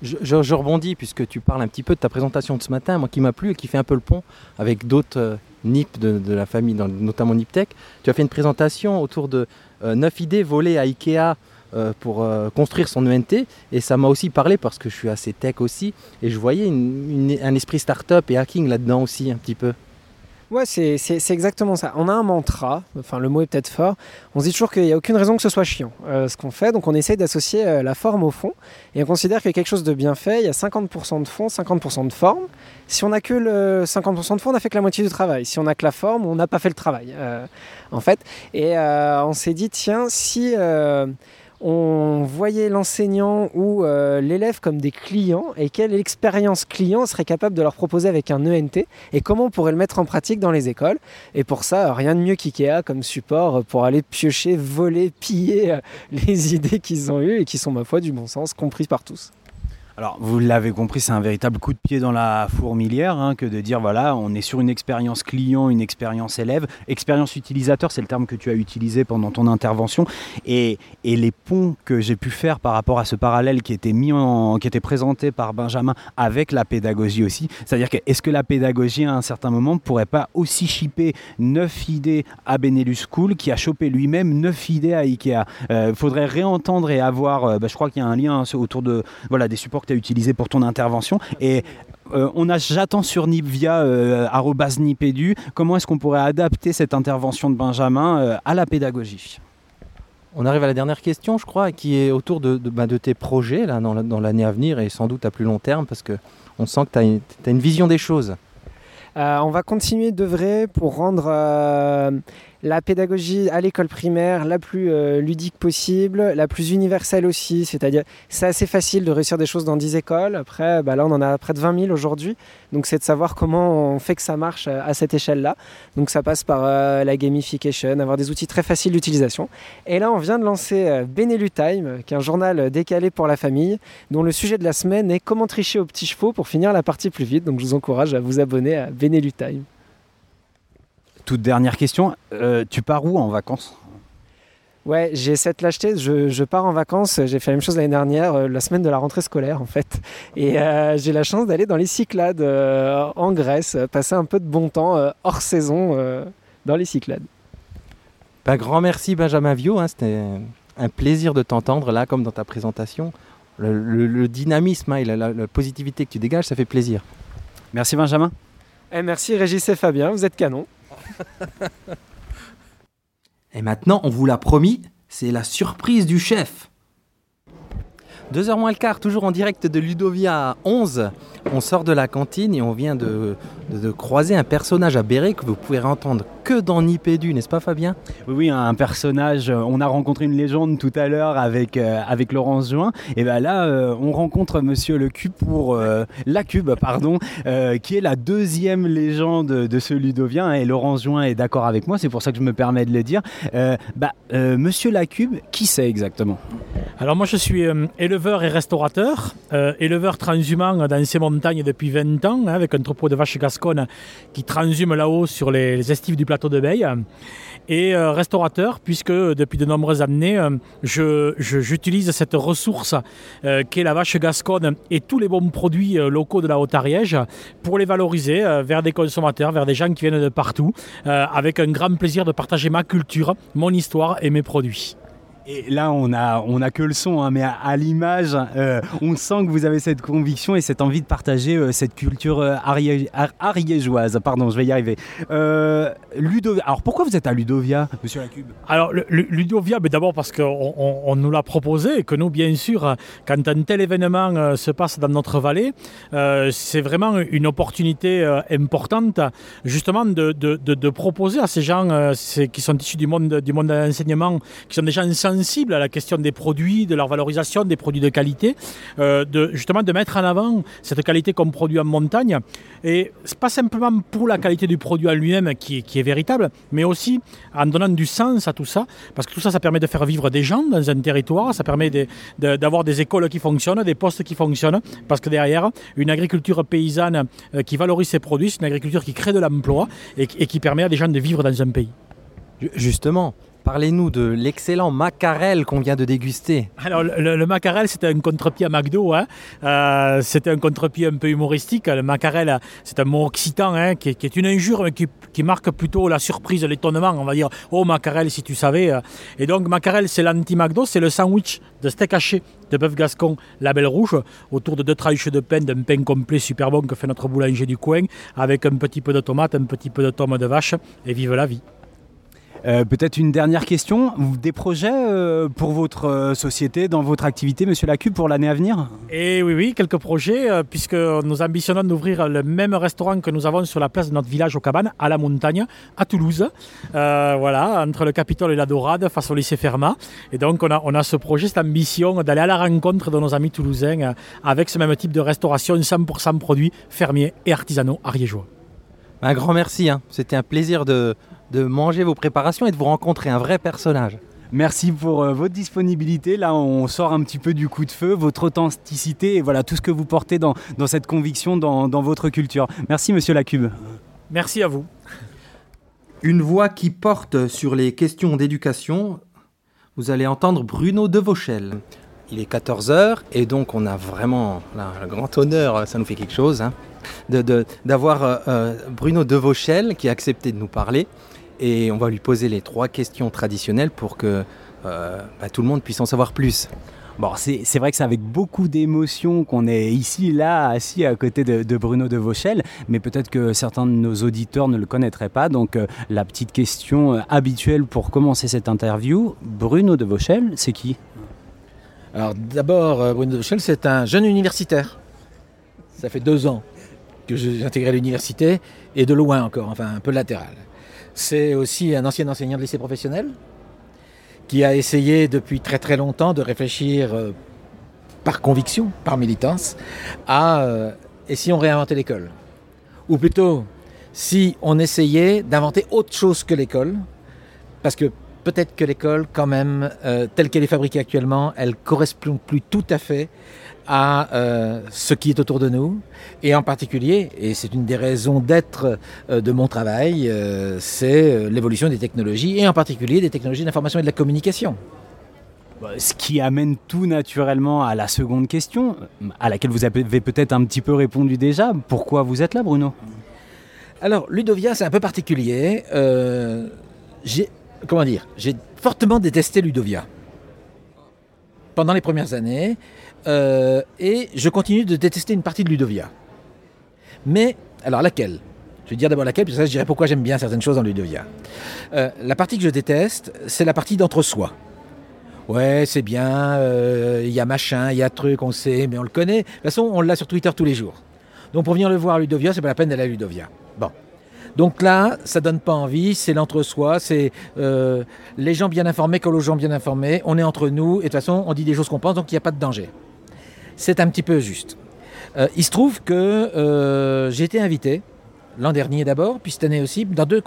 Speaker 1: Je, rebondis puisque tu parles un petit peu de ta présentation de ce matin, moi qui m'a plu et qui fait un peu le pont avec d'autres euh, NIP de, la famille, notamment NIPTech. Tu as fait une présentation autour de 9 idées volées à Ikea euh, pour euh, construire son ENT. Et ça m'a aussi parlé parce que je suis assez tech aussi. Et je voyais un esprit start-up et hacking là-dedans aussi un petit peu.
Speaker 8: Ouais, c'est exactement ça. On a un mantra, enfin le mot est peut-être fort, on se dit toujours qu'il n'y a aucune raison que ce soit chiant euh, ce qu'on fait, donc on essaye d'associer la forme au fond, et on considère que quelque chose de bien fait, il y a 50% de fond, 50% de forme. Si on n'a que le 50% de fond, on n'a fait que la moitié du travail. Si on n'a que la forme, on n'a pas fait le travail, en fait. Et on s'est dit, tiens, si on voyait l'enseignant ou euh, l'élève comme des clients et quelle expérience client serait capable de leur proposer avec un ENT et comment on pourrait le mettre en pratique dans les écoles? Et pour ça, rien de mieux qu'IKEA comme support pour aller piocher, voler, piller euh, les idées qu'ils ont eues et qui sont, ma foi, du bon sens, comprises par tous.
Speaker 2: Alors, vous l'avez compris, c'est un véritable coup de pied dans la fourmilière hein, que de dire voilà, on est sur une expérience client, une expérience élève. Expérience utilisateur, c'est le terme que tu as utilisé pendant ton intervention. Et, les ponts que j'ai pu faire par rapport à ce parallèle qui était, mis qui était présenté par Benjamin avec la pédagogie aussi. C'est-à-dire que est-ce que la pédagogie, à un certain moment, pourrait pas aussi chipper neuf idées à Benelux School qui a chopé lui-même neuf idées à Ikea? Il euh, faudrait réentendre et avoir, euh, bah, je crois qu'il y a un lien autour de voilà, des supports utilisé pour ton intervention. Et euh, on a j'attends sur Nip via euh, Nipedu. Comment est-ce qu'on pourrait adapter cette intervention de Benjamin euh, à la pédagogie?
Speaker 1: On arrive à la dernière question, je crois, qui est autour de, de, bah, tes projets là, dans, l'année à venir et sans doute à plus long terme, parce qu'on sent que tu as, une vision des choses.
Speaker 8: on va continuer d'œuvrer pour rendre la pédagogie à l'école primaire la plus euh, ludique possible, la plus universelle aussi, c'est-à-dire c'est assez facile de réussir des choses dans 10 écoles, après bah là on en a près de 20 000 aujourd'hui, donc c'est de savoir comment on fait que ça marche euh, à cette échelle-là, donc ça passe par euh, la gamification, avoir des outils très faciles d'utilisation, et là on vient de lancer euh, Time, qui est un journal décalé pour la famille, dont le sujet de la semaine est comment tricher aux petits chevaux pour finir la partie plus vite, donc je vous encourage à vous abonner à Benelu Time.
Speaker 2: Toute dernière question, euh, tu pars où en vacances?
Speaker 8: Ouais, j'ai cette lâcheté. Je, je pars en vacances. J'ai fait la même chose l'année dernière, euh, la semaine de la rentrée scolaire en fait. Et euh, j'ai la chance d'aller dans les Cyclades euh, en Grèce, passer un peu de bon temps euh, hors saison euh, dans les Cyclades.
Speaker 1: Bah, grand merci Benjamin Vio, hein, c'était un plaisir de t'entendre là comme dans ta présentation. Le, le- le dynamisme hein, et la, la- la positivité que tu dégages, ça fait plaisir.
Speaker 2: Merci Benjamin.
Speaker 8: Eh, merci Régis et Fabien, vous êtes canon.
Speaker 1: Et maintenant, on vous l'a promis, c'est la surprise du chef. 2h moins le quart, toujours en direct de Ludovia 11. On sort de la cantine et on vient de, de- de croiser un personnage à béret que vous pouvez entendre que dans Nipédu, n'est-ce pas Fabien?
Speaker 2: Oui, oui, un personnage. euh, On a rencontré une légende tout à l'heure avec, euh, avec Laurence Juin. Et ben là, euh, on rencontre Monsieur le Cube pour euh, la Cube, pardon, euh, qui est la deuxième légende de ce Ludovien. Et Laurence Juin est d'accord avec moi. C'est pour ça que je me permets de le dire. Euh, bah, euh, Monsieur la Cube, qui c'est exactement?
Speaker 9: Alors moi je suis euh, éleveur et restaurateur, euh, éleveur transhumant dans ces montagnes depuis 20 ans, hein, avec un troupeau de vaches qui transhument là-haut sur les, estives du plateau de Beille. Et euh, restaurateur, puisque depuis de nombreuses années, euh, j'utilise cette ressource euh, qu'est la vache gasconne et tous les bons produits locaux de la Haute-Ariège pour les valoriser vers des consommateurs, vers des gens qui viennent de partout, avec un grand plaisir de partager ma culture, mon histoire et mes produits.
Speaker 2: Et là, on a, on a que le son, hein, mais à, l'image, euh, on sent que vous avez cette conviction et cette envie de partager euh, cette culture euh, arié- ar- ariégeoise. Pardon, je vais y arriver. Ludovia. Alors, pourquoi vous êtes à Ludovia, Monsieur Lacube?
Speaker 9: Alors, Ludovia, d'abord parce qu'on on- on nous l'a proposé et que nous, bien sûr, quand un tel événement se passe dans notre vallée, c'est vraiment une opportunité importante, justement, de, de- de- proposer à ces gens qui sont issus du monde, du monde de l'enseignement, qui sont des gens sensibles à la question des produits, de leur valorisation, des produits de qualité, euh, de, justement de mettre en avant cette qualité qu'on produit en montagne. Et c'est pas simplement pour la qualité du produit en lui-même qui, est- véritable, mais aussi en donnant du sens à tout ça, parce que tout ça, ça permet de faire vivre des gens dans un territoire, ça permet d'avoir des écoles qui fonctionnent, des postes qui fonctionnent, parce que derrière, une agriculture paysanne euh, qui valorise ses produits, c'est une agriculture qui crée de l'emploi et, qui- et qui permet à des gens de vivre dans un pays.
Speaker 1: Ju- Justement, parlez-nous de l'excellent macarel qu'on vient de déguster.
Speaker 9: Alors, le, le- macarel, c'était un contre-pied à McDo. Hein. Euh, un contre-pied un peu humoristique. Le macarel, c'est un mot occitan hein, qui, est, une injure, mais qui, marque plutôt la surprise, l'étonnement. On va dire, oh macarel, si tu savais. Et donc, macarel, c'est l'anti-McDo, c'est le sandwich de steak haché de bœuf gascon label rouge, autour de deux tranches de pain, d'un pain complet super bon que fait notre boulanger du coin, avec un petit peu de tomate, un petit peu de tome de vache, et vive la vie.
Speaker 2: Euh, Peut-être une dernière question. Des projets euh, pour votre euh, société, dans votre activité, Monsieur Lacube, pour l'année à venir?
Speaker 9: Et oui, oui, quelques projets, euh, puisque nous ambitionnons d'ouvrir le même restaurant que nous avons sur la place de notre village aux cabanes, à la montagne, à Toulouse. Euh, voilà, entre le Capitole et la Dorade, face au lycée Fermat. Et donc, on a, on a ce projet, cette ambition d'aller à la rencontre de nos amis toulousains euh, avec ce même type de restauration 100% produits fermiers et artisanaux ariégeois.
Speaker 1: Un grand merci, hein. c'était un plaisir de, de manger vos préparations et de vous rencontrer un vrai personnage.
Speaker 2: Merci pour euh, votre disponibilité. Là, on sort un petit peu du coup de feu, votre authenticité et voilà tout ce que vous portez dans, dans cette conviction, dans, dans votre culture. Merci, Monsieur Lacube.
Speaker 9: Merci à vous.
Speaker 1: Une voix qui porte sur les questions d'éducation, vous allez entendre Bruno Devauchel. Il est 14h et donc on a vraiment là, le grand honneur, ça nous fait quelque chose, hein, de- de- d'avoir euh, euh, Bruno Devauchel qui a accepté de nous parler. Et on va lui poser les trois questions traditionnelles pour que euh, bah, tout le monde puisse en savoir plus.
Speaker 2: Bon, c'est vrai que c'est avec beaucoup d'émotion qu'on est ici, là, assis à côté de, de Bruno de Vauchel, mais peut-être que certains de nos auditeurs ne le connaîtraient pas. Donc, euh, la petite question euh, habituelle pour commencer cette interview Bruno de Vauchel, c'est qui?
Speaker 10: Alors d'abord, Bruno Devauchel, c'est un jeune universitaire. Ça fait deux ans que je- j'ai intégré l'université, et de loin encore, enfin un peu latéral. C'est aussi un ancien enseignant de lycée professionnel qui a essayé depuis très très longtemps de réfléchir euh, par conviction, par militance, à euh, et si on réinventait l'école? Ou plutôt, si on essayait d'inventer autre chose que l'école, parce que peut-être que l'école, quand même, euh, telle qu'elle est fabriquée actuellement, elle correspond plus tout à fait à euh, ce qui est autour de nous, et en particulier, et c'est une des raisons d'être euh, de mon travail, euh, c'est l'évolution des technologies, et en particulier des technologies d'information et de la communication.
Speaker 2: Ce qui amène tout naturellement à la seconde question, à laquelle vous avez peut-être un petit peu répondu déjà. Pourquoi vous êtes là, Bruno?
Speaker 10: Alors, Ludovia, c'est un peu particulier. j'ai, comment dire, j'ai fortement détesté Ludovia pendant les premières années. Euh, et je continue de détester une partie de Ludovia. Mais, alors laquelle? Je vais dire d'abord laquelle, puis ça je dirais pourquoi j'aime bien certaines choses dans Ludovia. Euh, la partie que je déteste, c'est la partie d'entre-soi. Ouais, c'est bien, euh, il y a machin, il y a truc, on sait, mais on le connaît. De toute façon, on l'a sur Twitter tous les jours. Donc pour venir le voir à Ludovia, c'est pas la peine d'aller à Ludovia. Bon. Donc là, ça donne pas envie, c'est l'entre-soi, c'est les gens bien informés comme les gens bien informés, on est entre nous, et de toute façon, on dit des choses qu'on pense, donc il n'y a pas de danger c'est un petit peu juste. Euh, il se trouve que euh, j'ai été invité, l'an dernier d'abord, puis cette année aussi, dans deux,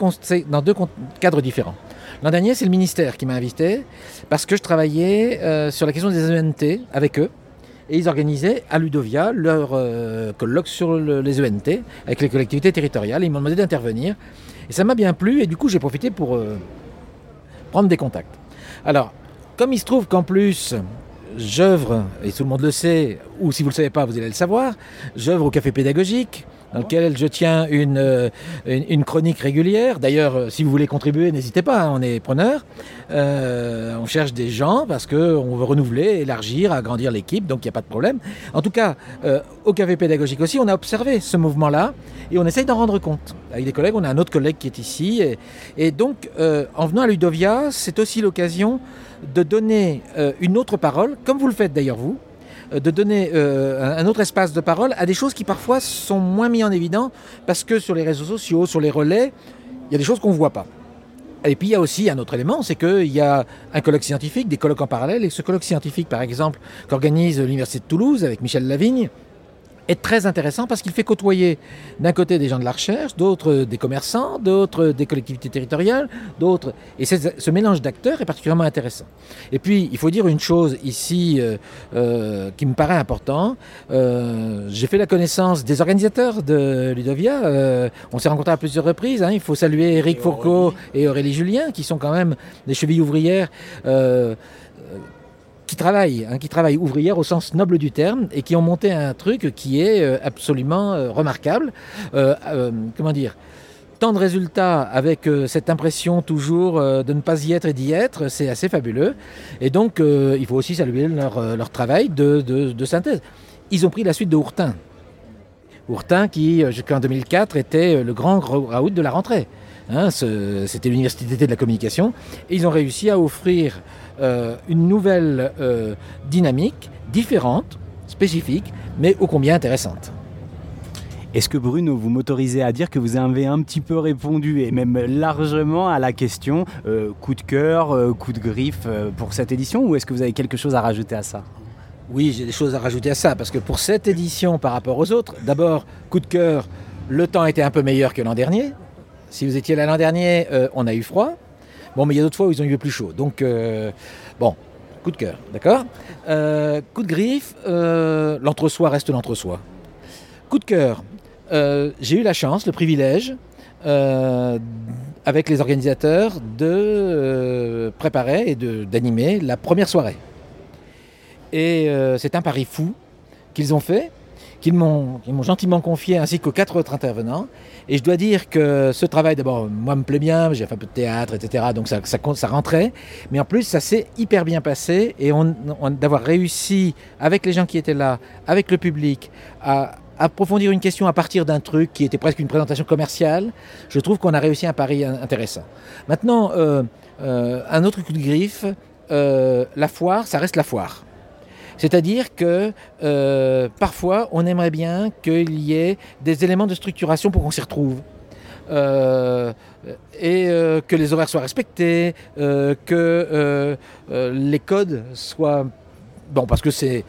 Speaker 10: cadres différents. L'an dernier, c'est le ministère qui m'a invité, parce que je travaillais euh, sur la question des ENT avec eux, et ils organisaient à Ludovia leur colloque sur les ENT avec les collectivités territoriales, et ils m'ont demandé d'intervenir. Et ça m'a bien plu, et du coup, j'ai profité pour prendre des contacts. Alors, comme il se trouve qu'en plus, j'œuvre, et tout le monde le sait, ou si vous ne le savez pas, vous allez le savoir, j'œuvre au café pédagogique, dans lequel je tiens une, euh, une, chronique régulière. D'ailleurs, euh, si vous voulez contribuer, n'hésitez pas, hein, on est preneur. Euh, on cherche des gens parce qu'on veut renouveler, élargir, agrandir l'équipe, donc il n'y a pas de problème. En tout cas, au café pédagogique aussi, on a observé ce mouvement-là et on essaye d'en rendre compte. Avec des collègues, on a un autre collègue qui est ici. Et, donc, en venant à Ludovia, c'est aussi l'occasion de donner une autre parole, comme vous le faites d'ailleurs vous, de donner euh, un autre espace de parole à des choses qui parfois sont moins mises en évidence parce que sur les réseaux sociaux, sur les relais, il y a des choses qu'on ne voit pas. Et puis il y a aussi un autre élément, c'est qu'il y a un colloque scientifique, des colloques en parallèle, et ce colloque scientifique, par exemple, qu'organise l'Université de Toulouse avec Michel Lavigne, est très intéressant parce qu'il fait côtoyer d'un côté des gens de la recherche, d'autres des commerçants, d'autres des collectivités territoriales, d'autres. Et ce mélange d'acteurs est particulièrement intéressant. Et puis, il faut dire une chose ici euh, euh, qui me paraît important. Euh, j'ai fait la connaissance des organisateurs de Ludovia. on s'est rencontrés à plusieurs reprises. Hein. Il faut saluer Eric Fourcault et Aurélie Julien, qui sont quand même des chevilles ouvrières qui travaillent, hein, qui travaillent ouvrières au sens noble du terme et qui ont monté un truc qui est euh, absolument euh, remarquable. Euh, comment dire? Tant de résultats avec cette impression toujours de ne pas y être et d'y être, c'est assez fabuleux. Et donc, il faut aussi saluer leur, travail de, synthèse. Ils ont pris la suite de Hourtin. Hourtin qui, jusqu'en 2004, était le grand Raoult de la rentrée. Hein, c'était l'université de la communication. Et ils ont réussi à offrir euh, une nouvelle euh, dynamique, différente, spécifique, mais ô combien intéressante.
Speaker 2: Est-ce que Bruno, vous m'autorisez à dire que vous avez un petit peu répondu, et même largement, à la question euh, coup de cœur, coup de griffe pour cette édition, ou est-ce que vous avez quelque chose à rajouter à ça?
Speaker 10: Oui, j'ai des choses à rajouter à ça, parce que pour cette édition par rapport aux autres, d'abord, coup de cœur, le temps était un peu meilleur que l'an dernier. Si vous étiez là l'an dernier, on a eu froid. Bon, mais il y a d'autres fois où ils ont eu plus chaud. Donc, euh, bon, coup de cœur, d'accord euh, Coup de griffe, euh, l'entre-soi reste l'entre-soi. Coup de cœur, j'ai eu la chance, le privilège, avec les organisateurs, de préparer et d'animer la première soirée. Et c'est un pari fou qu'ils ont fait qu'ils m'ont gentiment confié, ainsi qu'aux quatre autres intervenants. Et je dois dire que ce travail, d'abord, moi, me plaît bien, j'ai fait un peu de théâtre, etc., donc ça, ça, rentrait. Mais en plus, ça s'est hyper bien passé, et d'avoir réussi, avec les gens qui étaient là, avec le public, à approfondir une question à partir d'un truc qui était presque une présentation commerciale, je trouve qu'on a réussi un pari intéressant. Maintenant, euh, euh, un autre coup de griffe, euh, la foire, ça reste la foire. C'est-à-dire que euh, parfois, on aimerait bien qu'il y ait des éléments de structuration pour qu'on s'y retrouve. euh, et euh, que les horaires soient respectés, que les codes soient... Bon, parce que c'est...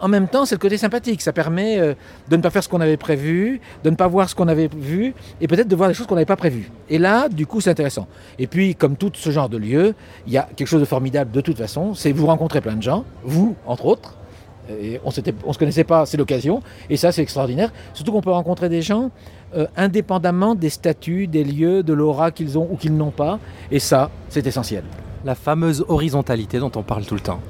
Speaker 10: en même temps, c'est le côté sympathique. Ça permet euh, de ne pas faire ce qu'on avait prévu, de ne pas voir ce qu'on avait vu, et peut-être de voir des choses qu'on n'avait pas prévues. Et là, du coup, c'est intéressant. Et puis, comme tout ce genre de lieu, il y a quelque chose de formidable de toute façon, c'est vous rencontrez plein de gens, vous, entre autres, et on ne se connaissait pas, c'est l'occasion, et ça, c'est extraordinaire. Surtout qu'on peut rencontrer des gens euh, indépendamment des statuts, des lieux, de l'aura qu'ils ont ou qu'ils n'ont pas, et ça, c'est essentiel.
Speaker 1: La fameuse horizontalité dont on parle tout le temps.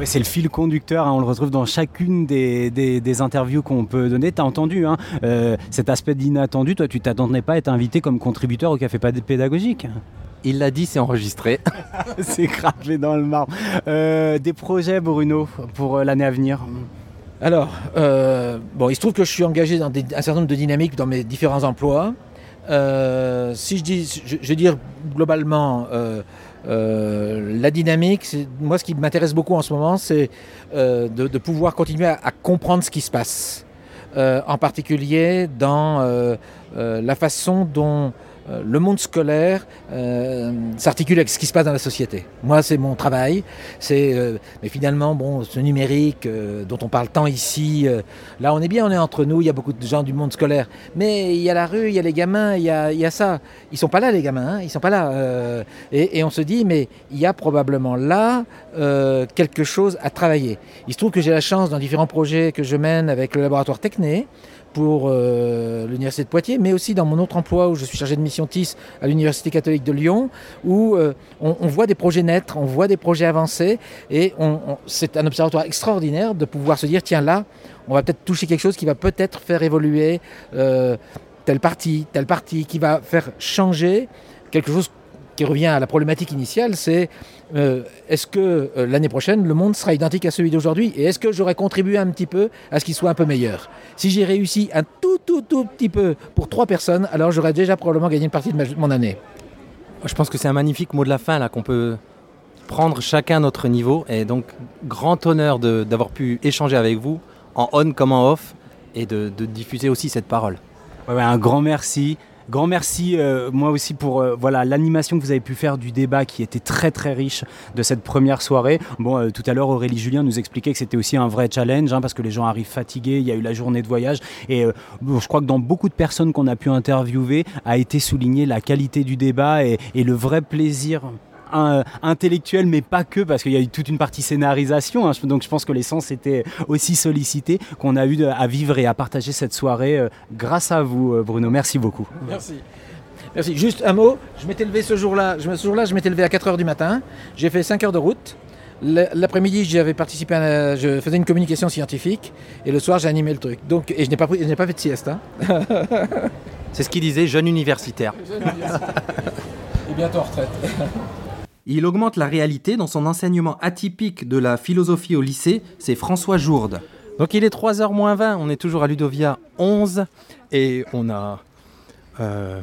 Speaker 2: Oui, c'est le fil conducteur, hein, on le retrouve dans chacune des, des- des interviews qu'on peut donner. Tu as entendu hein, euh, cet aspect d'inattendu, toi tu t'attendais pas à être invité comme contributeur au Café Pédagogique?
Speaker 1: Il l'a dit, c'est enregistré.
Speaker 2: C'est gravé dans le marbre. Euh, des projets Bruno pour euh, l'année à venir?
Speaker 10: Alors, euh, bon, il se trouve que je suis engagé dans des- un certain nombre de dynamiques dans mes différents emplois. Euh, si je dis, je, je vais dire globalement, euh, la dynamique, moi ce qui m'intéresse beaucoup en ce moment, c'est euh, de, pouvoir continuer à, comprendre ce qui se passe. Euh, en particulier dans la façon dont euh, le monde scolaire euh, s'articule avec ce qui se passe dans la société. Moi, c'est mon travail. Euh, mais finalement, bon, ce numérique dont on parle tant ici, là, on est bien, on est entre nous. Il y a beaucoup de gens du monde scolaire, mais il y a la rue, il y a les gamins, il y a, ça. Ils sont pas là, les gamins. Hein, ils sont pas là. et, et on se dit, mais il y a probablement là quelque chose à travailler. Il se trouve que j'ai la chance dans différents projets que je mène avec le laboratoire Techné pour euh, l'Université de Poitiers, mais aussi dans mon autre emploi où je suis chargé de mission TIS à l'Université catholique de Lyon, où euh, on, voit des projets naître, on voit des projets avancer, et c'est un observatoire extraordinaire de pouvoir se dire, tiens là, on va peut-être toucher quelque chose qui va peut-être faire évoluer euh, telle partie, telle partie, qui va faire changer quelque chose qui revient à la problématique initiale, c'est euh, est-ce que euh, l'année prochaine, le monde sera identique à celui d'aujourd'hui? Et est-ce que j'aurais contribué un petit peu à ce qu'il soit un peu meilleur? Si j'ai réussi un tout, tout, tout petit peu pour trois personnes, alors j'aurais déjà probablement gagné une partie de, ma- de mon année.
Speaker 1: Je pense que c'est un magnifique mot de la fin là qu'on peut prendre chacun notre niveau. Et donc, grand honneur d'avoir pu échanger avec vous, en on comme en off, et de, de diffuser aussi cette parole.
Speaker 2: Ouais, ouais, un grand merci. Grand merci, euh, moi aussi, pour euh, voilà l'animation que vous avez pu faire du débat qui était très très riche de cette première soirée. Bon, euh, tout à l'heure, Aurélie Julien nous expliquait que c'était aussi un vrai challenge hein, parce que les gens arrivent fatigués, il y a eu la journée de voyage. Et je crois que dans beaucoup de personnes qu'on a pu interviewer, a été souligné la qualité du débat et le vrai plaisir un- intellectuel, mais pas que, parce qu'il y a eu toute une partie scénarisation. hein. Donc je pense que les sens étaient aussi sollicités qu'on a eu de- à vivre et à partager cette soirée euh, grâce à vous, euh, Bruno. Merci beaucoup.
Speaker 10: Merci. Merci. Juste un mot, je m'étais levé ce jour-là, je me- ce jour-là, je m'étais levé à 4h du matin, j'ai fait 5 heures de route. L'après-midi, j'avais participé à la- je faisais une communication scientifique et le soir, j'ai animé le truc. Donc, et je n'ai pas, pris- je n'ai pas fait de sieste. hein.
Speaker 1: C'est ce qu'il disait, jeune universitaire.
Speaker 10: et bientôt en retraite.
Speaker 1: Il augmente la réalité dans son enseignement atypique de la philosophie au lycée, c'est François Jourde. Donc il est 3h moins 20, on est toujours à Ludovia 11 et on a euh,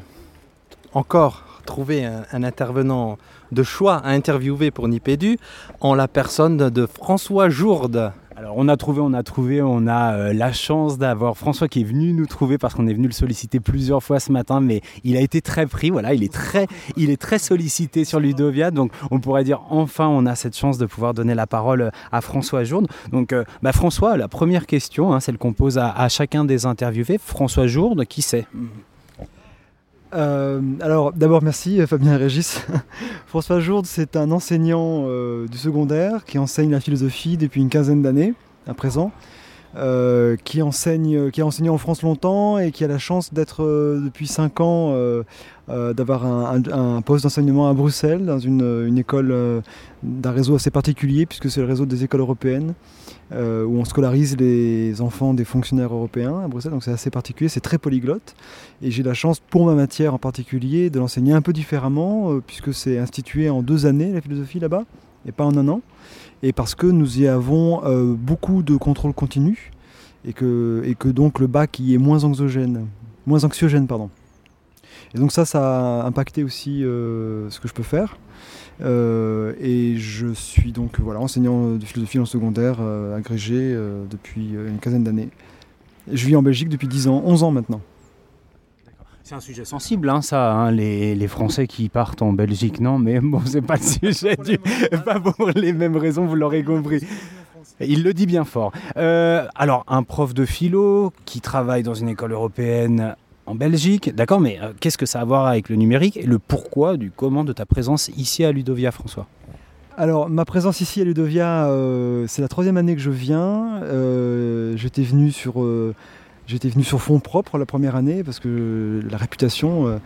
Speaker 1: encore trouvé un, intervenant de choix à interviewer pour Nipédu en la personne de François Jourde.
Speaker 2: Alors on a trouvé, on a trouvé, on a euh, la chance d'avoir François qui est venu nous trouver parce qu'on est venu le solliciter plusieurs fois ce matin, mais il a été très pris, voilà, il est très, sollicité sur Ludovia, donc on pourrait dire enfin on a cette chance de pouvoir donner la parole à François Jourde. Donc euh, bah, François, la première question, hein, celle qu'on pose à, à chacun des interviewés, François Jourde, qui c'est?
Speaker 11: Euh, alors d'abord merci euh, Fabien et Régis. François Jourde c'est un enseignant euh, du secondaire qui enseigne la philosophie depuis une quinzaine d'années à présent, qui, enseigne, qui a enseigné en France longtemps et qui a la chance d'être depuis cinq ans d'avoir un, poste d'enseignement à Bruxelles dans une, école d'un réseau assez particulier puisque c'est le réseau des écoles européennes euh, où on scolarise les enfants des fonctionnaires européens à Bruxelles donc c'est assez particulier, c'est très polyglotte. Et j'ai la chance, pour ma matière en particulier, de l'enseigner un peu différemment, euh, puisque c'est institué en deux années, la philosophie là-bas, et pas en un an. Et parce que nous y avons euh, beaucoup de contrôle continu, et que, et que donc le bac y est moins anxiogène, moins anxiogène, pardon. Et donc ça, ça a impacté aussi ce que je peux faire. Euh, et je suis donc voilà, enseignant de philosophie en secondaire, euh, agrégé euh, depuis une quinzaine d'années. Je vis en Belgique depuis 10 ans, 11 ans maintenant.
Speaker 2: C'est un sujet sensible, hein, ça. hein, les, les Français qui partent en Belgique, non, mais bon, c'est pas le sujet, du... pas pour les mêmes raisons, vous l'aurez compris. Il le dit bien fort. Euh, alors, un prof de philo qui travaille dans une école européenne en Belgique, d'accord, mais euh, qu'est-ce que ça a à voir avec le numérique et le pourquoi du comment de ta présence ici à Ludovia, François?
Speaker 11: Alors, ma présence ici à Ludovia, euh, c'est la troisième année que je viens. Euh, J'étais venu sur. J'étais fonds propres la première année parce que la réputation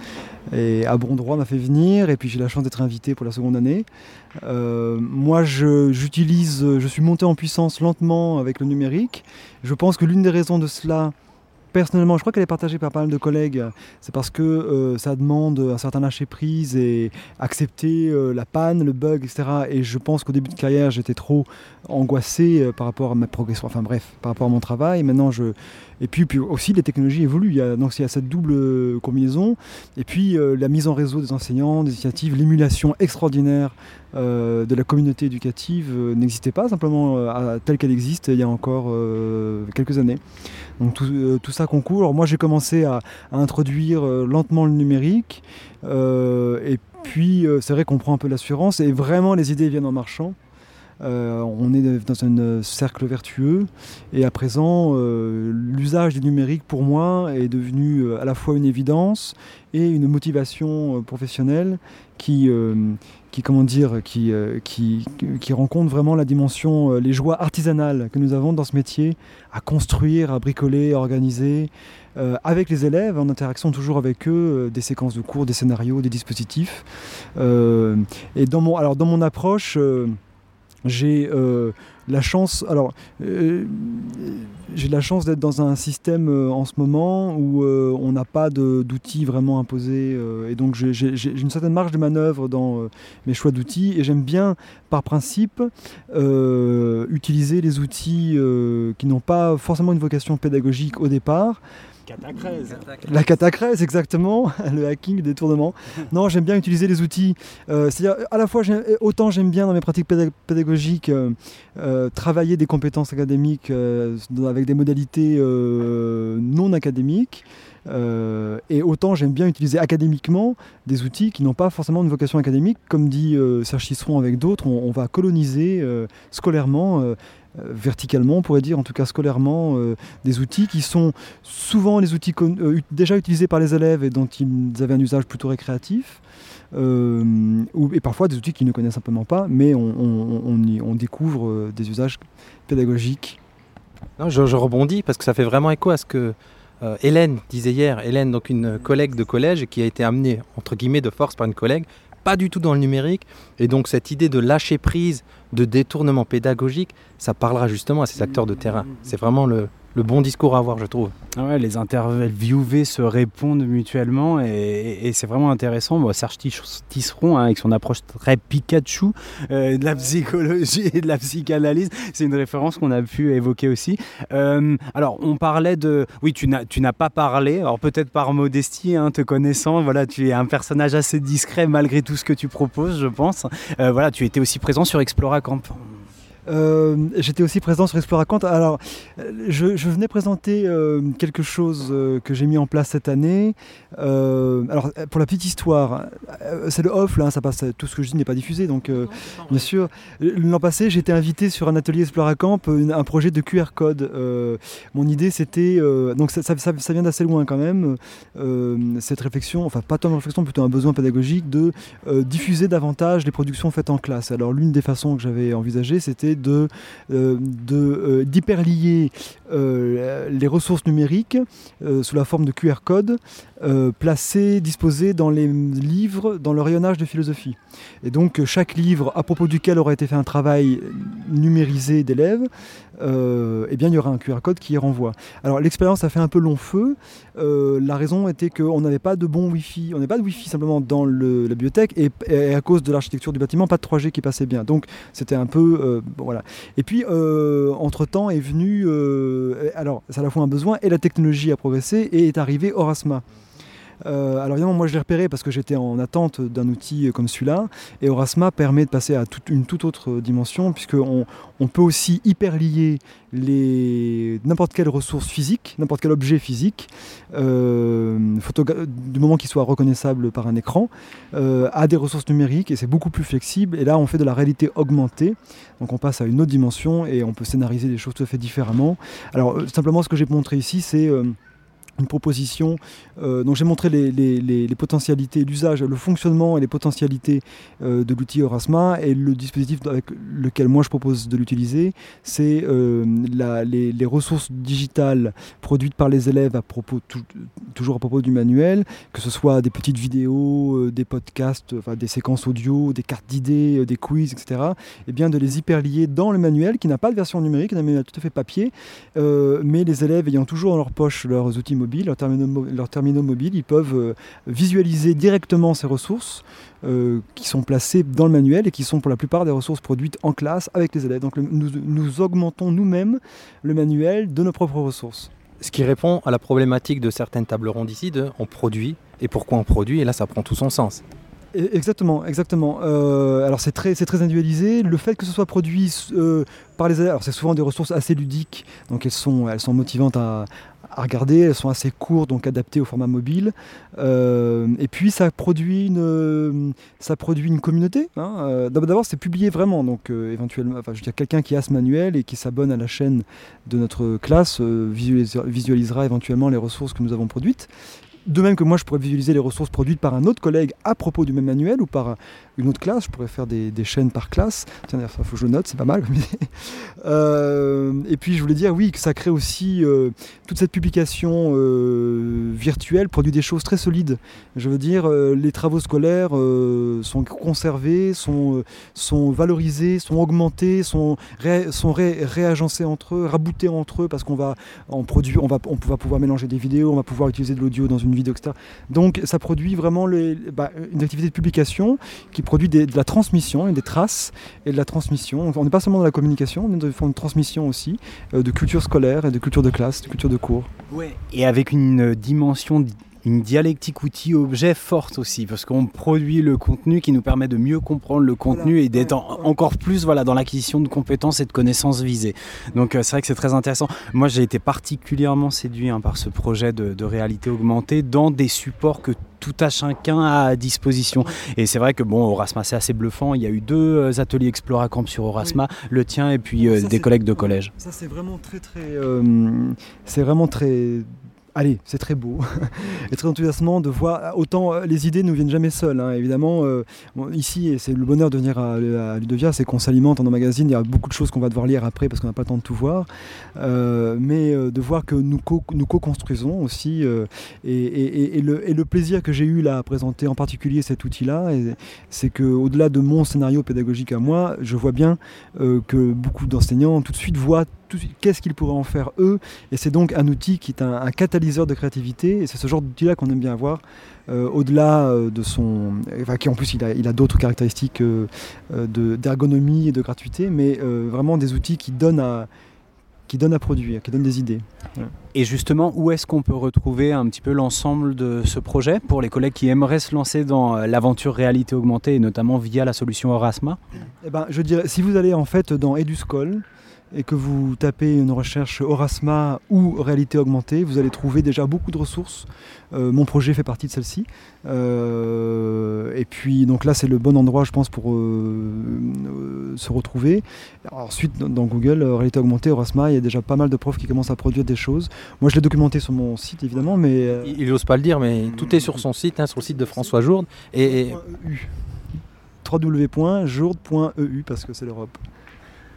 Speaker 11: à bon droit m'a fait venir et puis j'ai la chance d'être invité pour la seconde année. Moi, j'utilise, je suis monté en puissance lentement avec le numérique. Je pense que l'une des raisons de cela, personnellement, je crois qu'elle est partagée par pas mal de collègues, c'est parce que euh, ça demande un certain lâcher prise et accepter euh, la panne, le bug, etc. Et je pense qu'au début de carrière, j'étais trop angoissé euh, par rapport à ma progression, enfin bref, par rapport à mon travail. Maintenant, je et puis, puis aussi les technologies évoluent. Donc il y a cette double combinaison. Et puis la mise en réseau des enseignants, des initiatives, l'émulation extraordinaire de la communauté éducative n'existait pas simplement telle qu'elle existe il y a encore quelques années. Euh, tout ça concourt. Alors moi j'ai commencé à, introduire euh, lentement le numérique. euh, et puis c'est vrai qu'on prend un peu l'assurance et vraiment les idées viennent en marchant. On est dans un cercle vertueux et à présent l'usage du numérique pour moi est devenu à la fois une évidence et une motivation professionnelle qui, qui comment dire, qui, euh, qui, qui rencontre vraiment la dimension, euh, les joies artisanales que nous avons dans ce métier, à construire, à bricoler, à organiser, euh, avec les élèves, en interaction toujours avec eux, des séquences de cours, des scénarios, des dispositifs. Et dans mon, alors dans mon approche, j'ai la chance, alors euh, j'ai la chance d'être dans un système euh, en ce moment où euh, on n'a pas d'outils vraiment imposés euh, et donc j'ai- une certaine marge de manœuvre dans euh, mes choix d'outils et j'aime bien par principe euh, utiliser les outils euh, qui n'ont pas forcément une vocation pédagogique au départ. La catacrèse, exactement, le hacking, le détournement. Non, j'aime bien utiliser les outils. euh, C'est-à-dire, à la fois, autant j'aime bien dans mes pratiques pédag- pédagogiques euh, euh, travailler des compétences académiques euh, avec des modalités euh, non académiques. euh, et autant j'aime bien utiliser académiquement des outils qui n'ont pas forcément une vocation académique. Comme dit euh, Serge Tisseron avec d'autres, on, on va coloniser euh, scolairement, verticalement, on pourrait dire en tout cas scolairement, euh, des outils qui sont souvent les outils euh, déjà utilisés par les élèves et dont ils avaient un usage plutôt récréatif. euh, et parfois des outils qu'ils ne connaissent simplement pas, mais on, y- découvre euh, des usages pédagogiques.
Speaker 1: Je, rebondis parce que ça fait vraiment écho à ce que euh, Hélène disait hier. Hélène, donc une collègue de collège qui a été amenée entre guillemets de force par une collègue, pas du tout dans le numérique. Et donc cette idée de lâcher prise, de détournement pédagogique, ça parlera justement à ces acteurs de terrain. C'est vraiment le, le bon discours à avoir, je trouve.
Speaker 2: Ah ouais, les interviewés se répondent mutuellement et, c'est vraiment intéressant. Bon, Serge Tis- Tisseron, hein, avec son approche très Pikachu euh, de la psychologie et de la psychanalyse, c'est une référence qu'on a pu évoquer aussi. Euh, alors, on parlait de... Oui, tu n'as pas parlé, alors peut-être par modestie, hein, te connaissant, voilà, tu es un personnage assez discret malgré tout ce que tu proposes, je pense. Euh, voilà, tu étais aussi présent sur Explora Camp.
Speaker 11: Euh, J'étais aussi présent sur Exploracant. Alors, euh, je, je venais présenter euh, quelque chose euh, que j'ai mis en place cette année. Alors, pour la petite histoire, c'est le off, là, ça passe, tout ce que je dis n'est pas diffusé, donc bien sûr. L'an passé, été invité sur un atelier Exploracamp, une- un projet de QR code. Mon idée, c'était, donc ça, ça- ça- ça vient d'assez loin quand même, cette réflexion, enfin pas tant une réflexion, plutôt un besoin pédagogique de diffuser davantage les productions faites en classe. Alors l'une des façons que j'avais envisagé, c'était euh, euh, d'hyperlier euh, les ressources numériques sous la forme de QR code euh, placés, disposés dans les livres, dans le rayonnage de philosophie. Et donc euh, chaque livre à propos duquel aurait été fait un travail numérisé d'élèves, euh, eh bien il y aura un QR code qui y renvoie. Alors l'expérience a fait un peu long feu. Euh, la raison était qu'on n'avait pas de bon Wi-Fi, on n'avait pas de Wi-Fi simplement dans la bibliothèque et, à cause de l'architecture du bâtiment, pas de 3G qui passait bien. Donc c'était un peu voilà. Et puis entre temps est venu, alors c'est à la fois un besoin et la technologie a progressé et est arrivé Orasma. Euh, alors évidemment, moi je l'ai repéré parce que j'étais en attente d'un outil comme celui-là. Et Orasma permet de passer à une toute autre dimension, puisqu'on on peut aussi hyper lier n'importe quelle ressource physique, n'importe quel objet physique, euh, du moment qu'il soit reconnaissable par un écran, euh, à des ressources numériques. Et c'est beaucoup plus flexible. Et là, on fait de la réalité augmentée. Donc on passe à une autre dimension et on peut scénariser des choses tout à fait différemment. Alors simplement, ce que j'ai montré ici, c'est une proposition euh, dont j'ai montré les, potentialités, l'usage, le fonctionnement et les potentialités euh, de l'outil Orasma et le dispositif avec lequel moi je propose de l'utiliser, c'est euh, les, ressources digitales produites par les élèves à propos, toujours à propos du manuel, que ce soit des petites vidéos, des podcasts, enfin, des séquences audio, des cartes d'idées, des quiz, etc. Et bien de les hyperlier dans le manuel qui n'a pas de version numérique, un manuel tout à fait papier, mais les élèves ayant toujours dans leur poche leurs outils mobiles, leurs terminaux, leurs terminaux mobiles, ils peuvent euh, visualiser directement ces ressources euh, qui sont placées dans le manuel et qui sont pour la plupart des ressources produites en classe avec les élèves. Donc nous, nous augmentons nous-mêmes le manuel de nos propres ressources.
Speaker 1: Ce qui répond à la problématique de certaines tables rondes ici de on produit et pourquoi on produit, et là ça prend tout son sens.
Speaker 11: E, exactement, exactement. Euh, alors c'est très, c'est très individualisé. Le fait que ce soit produit par les élèves, alors c'est souvent des ressources assez ludiques, donc elles sont, elles sont motivantes à, à regarder. Elles sont assez courtes, donc adaptées au format mobile. Euh, et puis ça produit une, ça produit une communauté. Hein. Euh, d'abord, c'est publié vraiment, donc euh, éventuellement, enfin, je veux dire, quelqu'un qui a ce manuel et qui s'abonne à la chaîne de notre classe visualisera éventuellement les ressources que nous avons produites. De même que moi, je pourrais visualiser les ressources produites par un autre collègue à propos du même manuel ou par une autre classe. Je pourrais faire des, chaînes par classe. Tiens, il faut que je note, c'est pas mal. euh, et puis, je voulais dire, oui, que ça crée aussi euh, toute cette publication euh, virtuelle produit des choses très solides. Je veux dire, les travaux scolaires sont conservés, sont, valorisés, sont augmentés, sont, réagencés entre eux, raboutés entre eux, parce qu'on va, on va, on va pouvoir mélanger des vidéos, on va pouvoir utiliser de l'audio dans une vidéo, etc. Donc, ça produit vraiment les, bah, une activité de publication qui produit de la transmission et des traces et de la transmission. On n'est pas seulement dans la communication, on est dans une transmission aussi euh, de culture scolaire et de culture de classe, de culture de cours.
Speaker 2: Ouais. Et avec une dimension une dialectique outil-objet forte aussi, parce qu'on produit le contenu qui nous permet de mieux comprendre le contenu et d'être encore plus voilà, dans l'acquisition de compétences et de connaissances visées. Donc euh, c'est vrai que c'est très intéressant. Moi j'ai été particulièrement séduit hein, par ce projet de, de, réalité augmentée dans des supports que tout à chacun a à disposition. Et c'est vrai que bon, Orasma c'est assez bluffant. Il y a eu deux euh, ateliers Exploracamp sur Orasma, le tien et puis euh, des collègues de collège.
Speaker 11: Ça c'est vraiment très très, c'est vraiment très allez, c'est très beau et très enthousiasmant de voir. Autant euh, les idées ne viennent jamais seules, hein. évidemment. Euh, ici, c'est le bonheur de venir à, Ludovia, c'est qu'on s'alimente en magazine. Il y a beaucoup de choses qu'on va devoir lire après parce qu'on n'a pas le temps de tout voir. Euh, mais de voir que nous co-construisons aussi. Et, le, plaisir que j'ai eu là à présenter en particulier cet outil-là, c'est qu'au-delà de mon scénario pédagogique à moi, je vois bien que beaucoup d'enseignants tout de suite voient qu'est-ce qu'ils pourraient en faire eux? Et c'est donc un outil qui est un, catalyseur de créativité. Et c'est ce genre d'outil-là qu'on aime bien avoir. Euh, au-delà euh, de son. Enfin, qui en plus, il a, il a d'autres caractéristiques euh, d'ergonomie et de gratuité, mais vraiment des outils qui donnent à qui donnent à produire, qui donnent des idées.
Speaker 2: Et justement, où est-ce qu'on peut retrouver un petit peu l'ensemble de ce projet pour les collègues qui aimeraient se lancer dans l'aventure réalité augmentée et notamment via la solution Orasma?
Speaker 11: Eh ben, Je dirais, si vous allez en fait dans EduSchool, et que vous tapez une recherche Orasma ou réalité augmentée, vous allez trouver déjà beaucoup de ressources. Euh, mon projet fait partie de celle-ci. Euh, et puis donc là c'est le bon endroit je pense pour euh, se retrouver. ensuite dans Google, réalité augmentée, Orasma, il y a déjà pas mal de profs qui commencent à produire des choses. Moi je l'ai documenté sur mon site évidemment, mais...
Speaker 1: Il n'ose pas le dire, mais tout est sur son site, hein, sur le site de François Jourde. Et...
Speaker 11: et... www.jourde.eu parce que c'est l'Europe.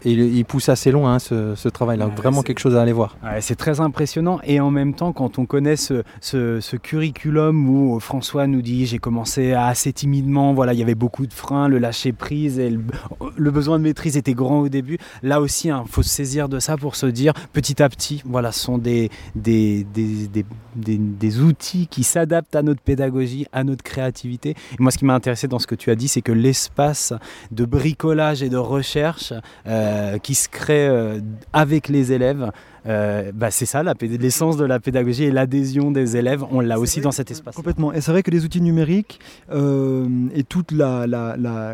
Speaker 1: Et il, pousse assez loin hein, ce, travail-là. vraiment quelque chose à aller voir.
Speaker 2: c'est très impressionnant. Et en même temps, quand on connaît ce, curriculum où François nous dit j'ai commencé assez timidement, voilà, il y avait beaucoup de freins, le lâcher prise et le, besoin de maîtrise était grand au début. Là aussi, il hein, faut se saisir de ça pour se dire petit à petit, voilà, ce sont des, des, des, des outils qui s'adaptent à notre pédagogie, à notre créativité. Et moi, ce qui m'a intéressé dans ce que tu as dit, c'est que l'espace de bricolage et de recherche, euh, qui se crée euh, avec les élèves Euh, bah, c'est ça, l'essence de la pédagogie et l'adhésion des élèves, on l'a aussi dans cet espace.
Speaker 11: Complètement. Et c'est vrai que les outils numériques euh, et toute la,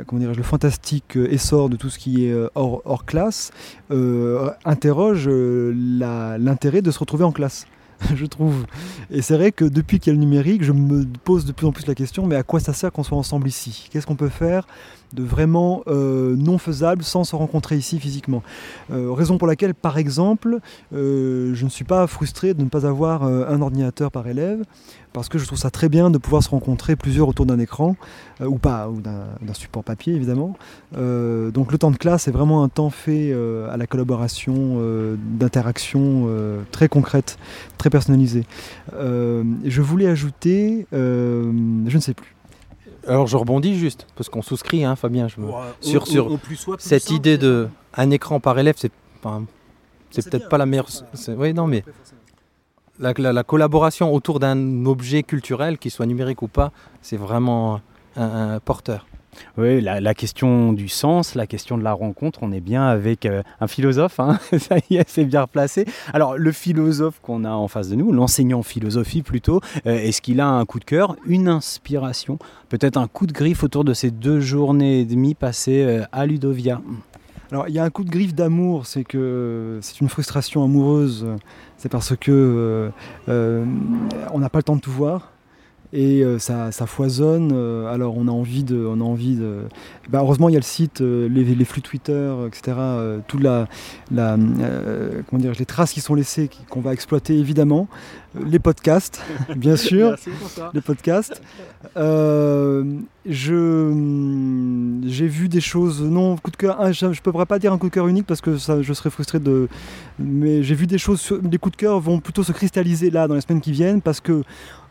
Speaker 11: comment le fantastique essor de tout ce qui est hors, hors classe interroge l'intérêt de se retrouver en classe. je trouve. Et c'est vrai que depuis qu'il y a le numérique, je me pose de plus en plus la question, mais à quoi ça sert qu'on soit ensemble ici? Qu'est-ce qu'on peut faire? De vraiment euh, non faisable sans se rencontrer ici physiquement. Euh, raison pour laquelle, par exemple, euh, je ne suis pas frustré de ne pas avoir un ordinateur par élève, parce que je trouve ça très bien de pouvoir se rencontrer plusieurs autour d'un écran, ou pas, ou d'un support papier évidemment. donc le temps de classe est vraiment un temps fait à la collaboration, d'interaction très concrète, très personnalisée. je voulais ajouter, je ne sais plus.
Speaker 1: Alors je rebondis juste, parce qu'on souscrit, hein, Fabien, je sur, sur cette idée de un écran par élève, c'est c'est peut-être pas la meilleure. Oui, non, mais la, collaboration autour d'un objet culturel, qu'il soit numérique ou pas, c'est vraiment un porteur.
Speaker 2: Oui, la, question du sens, la question de la rencontre, on est bien avec euh, un philosophe, hein. ça y est, c'est bien replacé. Alors, le philosophe qu'on a en face de nous, l'enseignant philosophie plutôt, euh, est-ce qu'il a un coup de cœur, une inspiration, peut-être un coup de griffe autour de ces deux journées et demie passées euh, à Ludovia?
Speaker 11: Alors il y a un coup de griffe d'amour, c'est que c'est une frustration amoureuse, c'est parce que on n'a pas le temps de tout voir et euh, ça, foisonne. Euh, alors on a envie de, on a envie de. Bah, heureusement il y a le site, euh, les, flux Twitter, etc. toute la, la comment dire, les traces qui sont laissées, qu'on va exploiter évidemment. Les podcasts, bien sûr, les podcasts. je j'ai vu des choses. Non, coup de cœur. je ne pourrais pas dire un coup de cœur unique parce que ça, je serais frustré de. Mais j'ai vu des choses. les coups de cœur vont plutôt se cristalliser là dans les semaines qui viennent parce que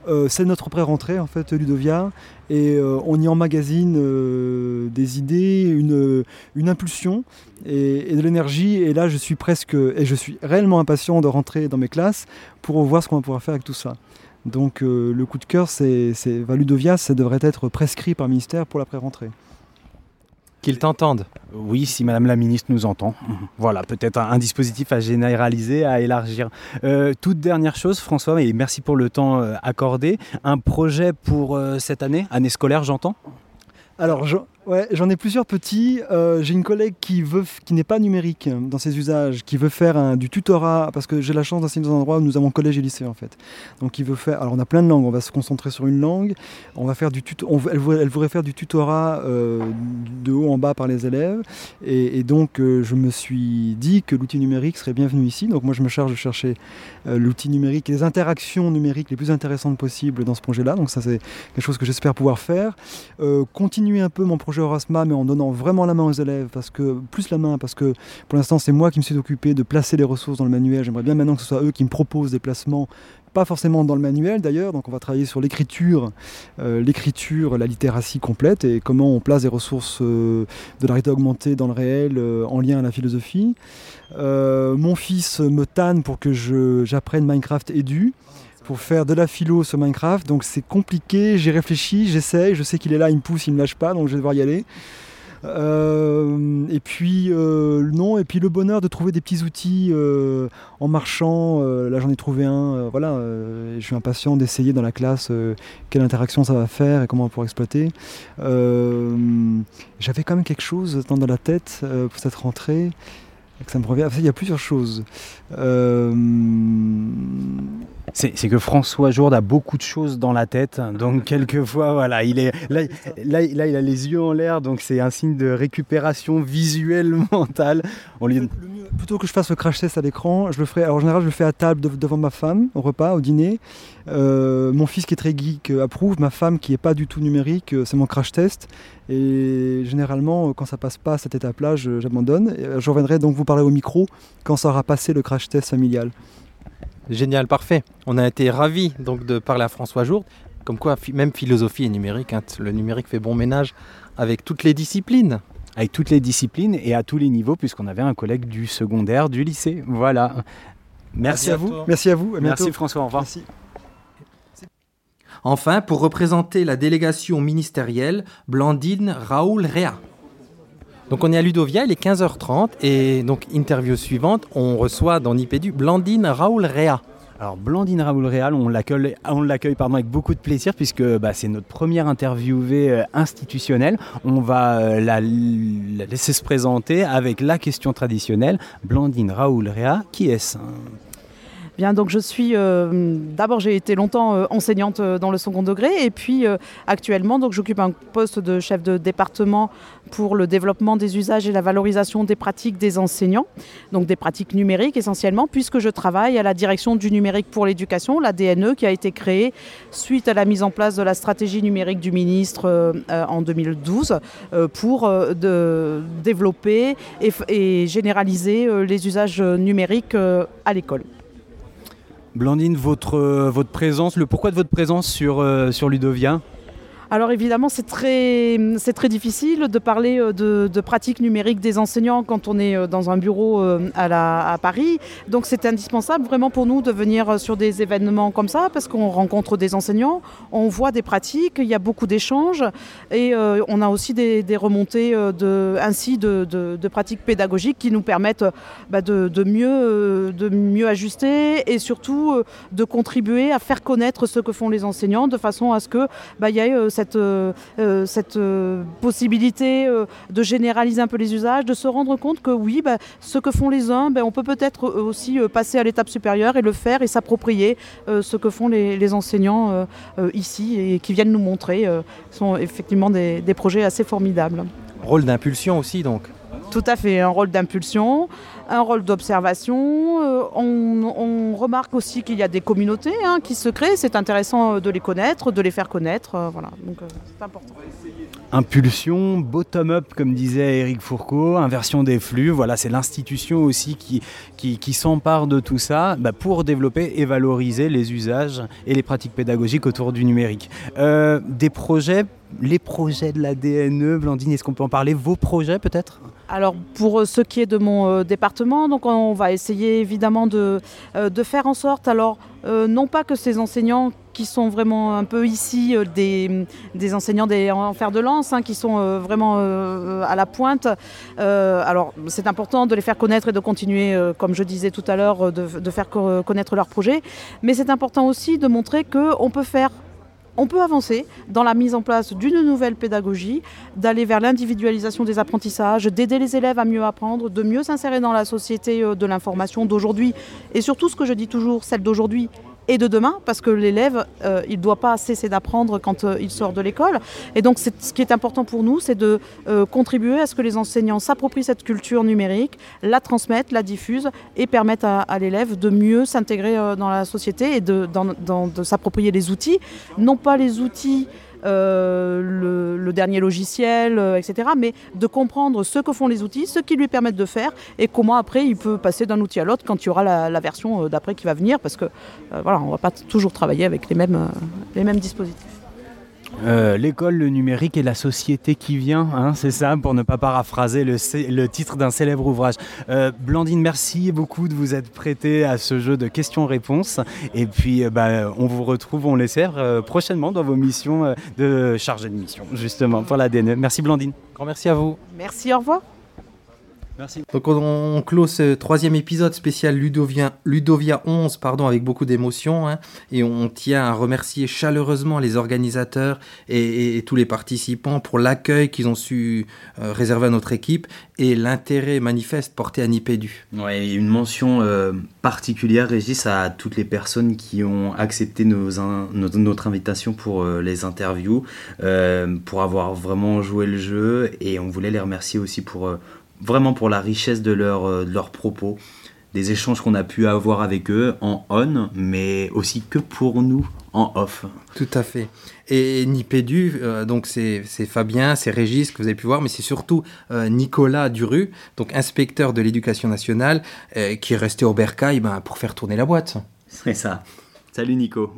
Speaker 11: euh, c'est notre pré-rentrée en fait, Ludovia, et euh, on y emmagasine euh, des idées, une, une impulsion et, de l'énergie. Et là, je suis presque, et je suis réellement impatient de rentrer dans mes classes pour voir ce qu'on va pouvoir faire avec tout ça. Donc le coup de cœur, c'est, Ludovia, ça devrait être prescrit par le ministère pour la pré-rentrée.
Speaker 1: Qu'ils t'entendent.
Speaker 2: Oui, si Madame la Ministre nous entend. Voilà, peut-être un, dispositif à généraliser, à élargir. Euh, toute dernière chose, François, et merci pour le temps euh, accordé. Un projet pour euh, cette année, année scolaire, j'entends?
Speaker 11: Alors, je, Ouais, j'en ai plusieurs petits. Euh, j'ai une collègue qui veut, qui n'est pas numérique dans ses usages, qui veut faire du tutorat, parce que j'ai la chance d'enseigner dans un endroit où nous avons collège et lycée en fait. Donc il veut faire. Alors on a plein de langues. On va se concentrer sur une langue. On va faire du elle, voudrait, faire du tutorat euh, de haut en bas par les élèves. Et, donc euh, je me suis dit que l'outil numérique serait bienvenu ici. Donc moi je me charge de chercher l'outil numérique les interactions numériques les plus intéressantes possibles dans ce projet-là. Donc ça c'est quelque chose que j'espère pouvoir faire. continuer un peu mon projet Erasma, mais en donnant vraiment la main aux élèves, parce que plus la main, parce que pour l'instant c'est moi qui me suis occupé de placer les ressources dans le manuel. J'aimerais bien maintenant que ce soit eux qui me proposent des placements pas forcément dans le manuel d'ailleurs, donc on va travailler sur l'écriture, euh, l'écriture, la littératie complète et comment on place des ressources euh, de la réalité augmentée dans le réel euh, en lien à la philosophie. mon fils me tanne pour que j'apprenne Minecraft édu pour faire de la philo sur Minecraft. Donc c'est compliqué, j'ai réfléchi, j'essaye, je sais qu'il est là, il me pousse, il me lâche pas, donc je vais devoir y aller. Euh, et puis euh, non, et puis le bonheur de trouver des petits outils euh, en marchant. là, j'en ai trouvé un. voilà, je suis impatient d'essayer dans la classe quelle interaction ça va faire et comment on pourra exploiter. J'avais quand même quelque chose dans la tête pour cette rentrée. Ça me revient. Il y a plusieurs choses. Euh,
Speaker 2: c'est que François Jourde a beaucoup de choses dans la tête, donc quelquefois, voilà, il est là, là, il a les yeux en l'air, donc c'est un signe de récupération visuelle mentale.
Speaker 11: On plutôt que je fasse le crash test à l'écran, je le ferai. en général, je le fais à table devant ma femme, au repas, au dîner. Euh, mon fils qui est très geek euh, approuve, ma femme qui est pas du tout numérique, c'est mon crash test. Et généralement, quand ça passe pas à cette étape-là, j'abandonne. Je reviendrai donc vous parler au micro quand ça aura passé le crash test familial.
Speaker 1: Génial, parfait. On a été ravis donc de parler à François Jourde. Comme quoi, même philosophie et numérique, hein, le numérique fait bon ménage avec toutes les disciplines.
Speaker 2: Avec toutes les disciplines et à tous les niveaux, puisqu'on avait un collègue du secondaire, du lycée. Voilà.
Speaker 11: Merci, à, vous. Merci à vous.
Speaker 2: Merci François. Au revoir. Merci.
Speaker 1: Enfin, pour représenter la délégation ministérielle, Blandine Raoul Réa. Donc on est à Ludovia, il est 15h30 et donc interview suivante, on reçoit dans Nipédu Blandine Raoul Réa.
Speaker 2: Alors Blandine Raoul Réal, on l'accueille, avec beaucoup de plaisir puisque bah, c'est notre première interviewée euh, institutionnelle. On va euh, la, la laisser se présenter avec la question traditionnelle. Blandine Raoul Réa, qui est-ce
Speaker 5: Donc je suis euh, d'abord j'ai été longtemps euh, enseignante euh, dans le second degré et puis actuellement donc j'occupe un poste de chef de département pour le développement des usages et la valorisation des pratiques des enseignants, donc des pratiques numériques essentiellement puisque je travaille à la direction du numérique pour l'éducation, la DNE qui a été créée suite à la mise en place de la stratégie numérique du ministre en 2012 euh, pour développer et, généraliser les usages numériques à l'école.
Speaker 2: Blandine, votre, euh, votre présence, le pourquoi de votre présence sur, euh, sur Ludovia?
Speaker 5: Alors évidemment, c'est très, très difficile de parler euh, de, pratiques numériques des enseignants quand on est euh, dans un bureau euh, à, Paris. Donc c'est indispensable vraiment pour nous de venir sur des événements comme ça parce qu'on rencontre des enseignants, on voit des pratiques, il y a beaucoup d'échanges et on a aussi des, remontées ainsi de, pratiques pédagogiques qui nous permettent bah, de, mieux, de mieux ajuster et surtout de contribuer à faire connaître ce que font les enseignants de façon à ce que bah, il y ait cette, euh, euh, cette euh, possibilité de généraliser un peu les usages, de se rendre compte que oui, bah, ce que font les uns, bah, on peut peut-être aussi passer à l'étape supérieure et le faire et s'approprier ce que font les, les enseignants ici et qui viennent nous montrer. euh, sont effectivement des, des projets assez formidables.
Speaker 1: Rôle d'impulsion aussi donc.
Speaker 5: Tout à fait, un rôle d'impulsion, un rôle d'observation. Euh, on, remarque aussi qu'il y a des communautés hein, qui se créent. C'est intéressant euh, de les connaître, de les faire connaître. euh, voilà, donc c'est important.
Speaker 2: Impulsion, bottom-up, comme disait Eric Fourcault, inversion des flux. Voilà, c'est l'institution aussi qui, qui, s'empare de tout ça bah, pour développer et valoriser les usages et les pratiques pédagogiques autour du numérique. Des projets, les projets de la DNE, Blandine, est-ce qu'on peut en parler? Vos projets peut-être?
Speaker 5: Alors pour euh, ce qui est de mon euh, département, donc on va essayer évidemment de, euh, faire en sorte, non pas que ces enseignants qui sont vraiment un peu ici des, enseignants des en fer de lance, hein, qui sont vraiment à la pointe. Alors c'est important de les faire connaître et de continuer, comme je disais tout à l'heure, de, faire co- connaître leurs projets. Mais c'est important aussi de montrer qu'on peut faire on peut avancer dans la mise en place d'une nouvelle pédagogie, d'aller vers l'individualisation des apprentissages, d'aider les élèves à mieux apprendre, de mieux s'insérer dans la société euh, de l'information d'aujourd'hui. Et surtout ce que je dis toujours, celle d'aujourd'hui et de demain, parce que l'élève, euh, il ne doit pas cesser d'apprendre quand euh, il sort de l'école. Et donc, ce qui est important pour nous, c'est de euh, contribuer à ce que les enseignants s'approprient cette culture numérique, la transmettent, la diffusent et permettent à, l'élève de mieux s'intégrer dans la société et de s'approprier les outils, non pas les outils euh, le, dernier logiciel, euh, etc. Mais de comprendre ce que font les outils, ce qu'ils lui permettent de faire et comment après il peut passer d'un outil à l'autre quand il y aura la, la version euh, d'après qui va venir parce que voilà, on ne va pas toujours travailler avec les mêmes, les mêmes dispositifs.
Speaker 2: Euh, L'école, le numérique et la société qui vient, hein, c'est ça, pour ne pas paraphraser le, titre d'un célèbre ouvrage. Euh, Blandine, merci beaucoup de vous être prêtée à ce jeu de questions-réponses. Et puis, euh, bah, on vous retrouve, on l'espère, euh, prochainement dans vos missions euh, de chargé de mission, justement, pour la DNE. Merci Blandine.
Speaker 1: Grand merci à vous.
Speaker 5: Merci, au revoir.
Speaker 2: Merci.
Speaker 1: Donc on, on clôt ce troisième épisode spécial Ludovia, Ludovia 11 pardon, avec beaucoup d'émotion hein, et on tient à remercier chaleureusement les organisateurs et, et- et tous les participants pour l'accueil qu'ils ont su euh, réserver à notre équipe et l'intérêt manifeste porté à Nipédu.
Speaker 12: Ouais, une mention euh, particulière, Régis, à toutes les personnes qui ont accepté nos in- nos- notre invitation pour euh, les interviews, euh, pour avoir vraiment joué le jeu, et on voulait les remercier aussi pour euh, vraiment pour la richesse de, leur, euh, de leurs propos, des échanges qu'on a pu avoir avec eux en on, mais aussi que pour nous en off.
Speaker 1: Tout à fait. Et Nipédu, euh, donc c'est c'est Fabien, c'est Régis que vous avez pu voir, mais c'est surtout euh, Nicolas Duru, donc inspecteur de l'éducation nationale, euh, qui est resté au Bercail ben, pour faire tourner la boîte.
Speaker 12: C'est ça. Salut Nico.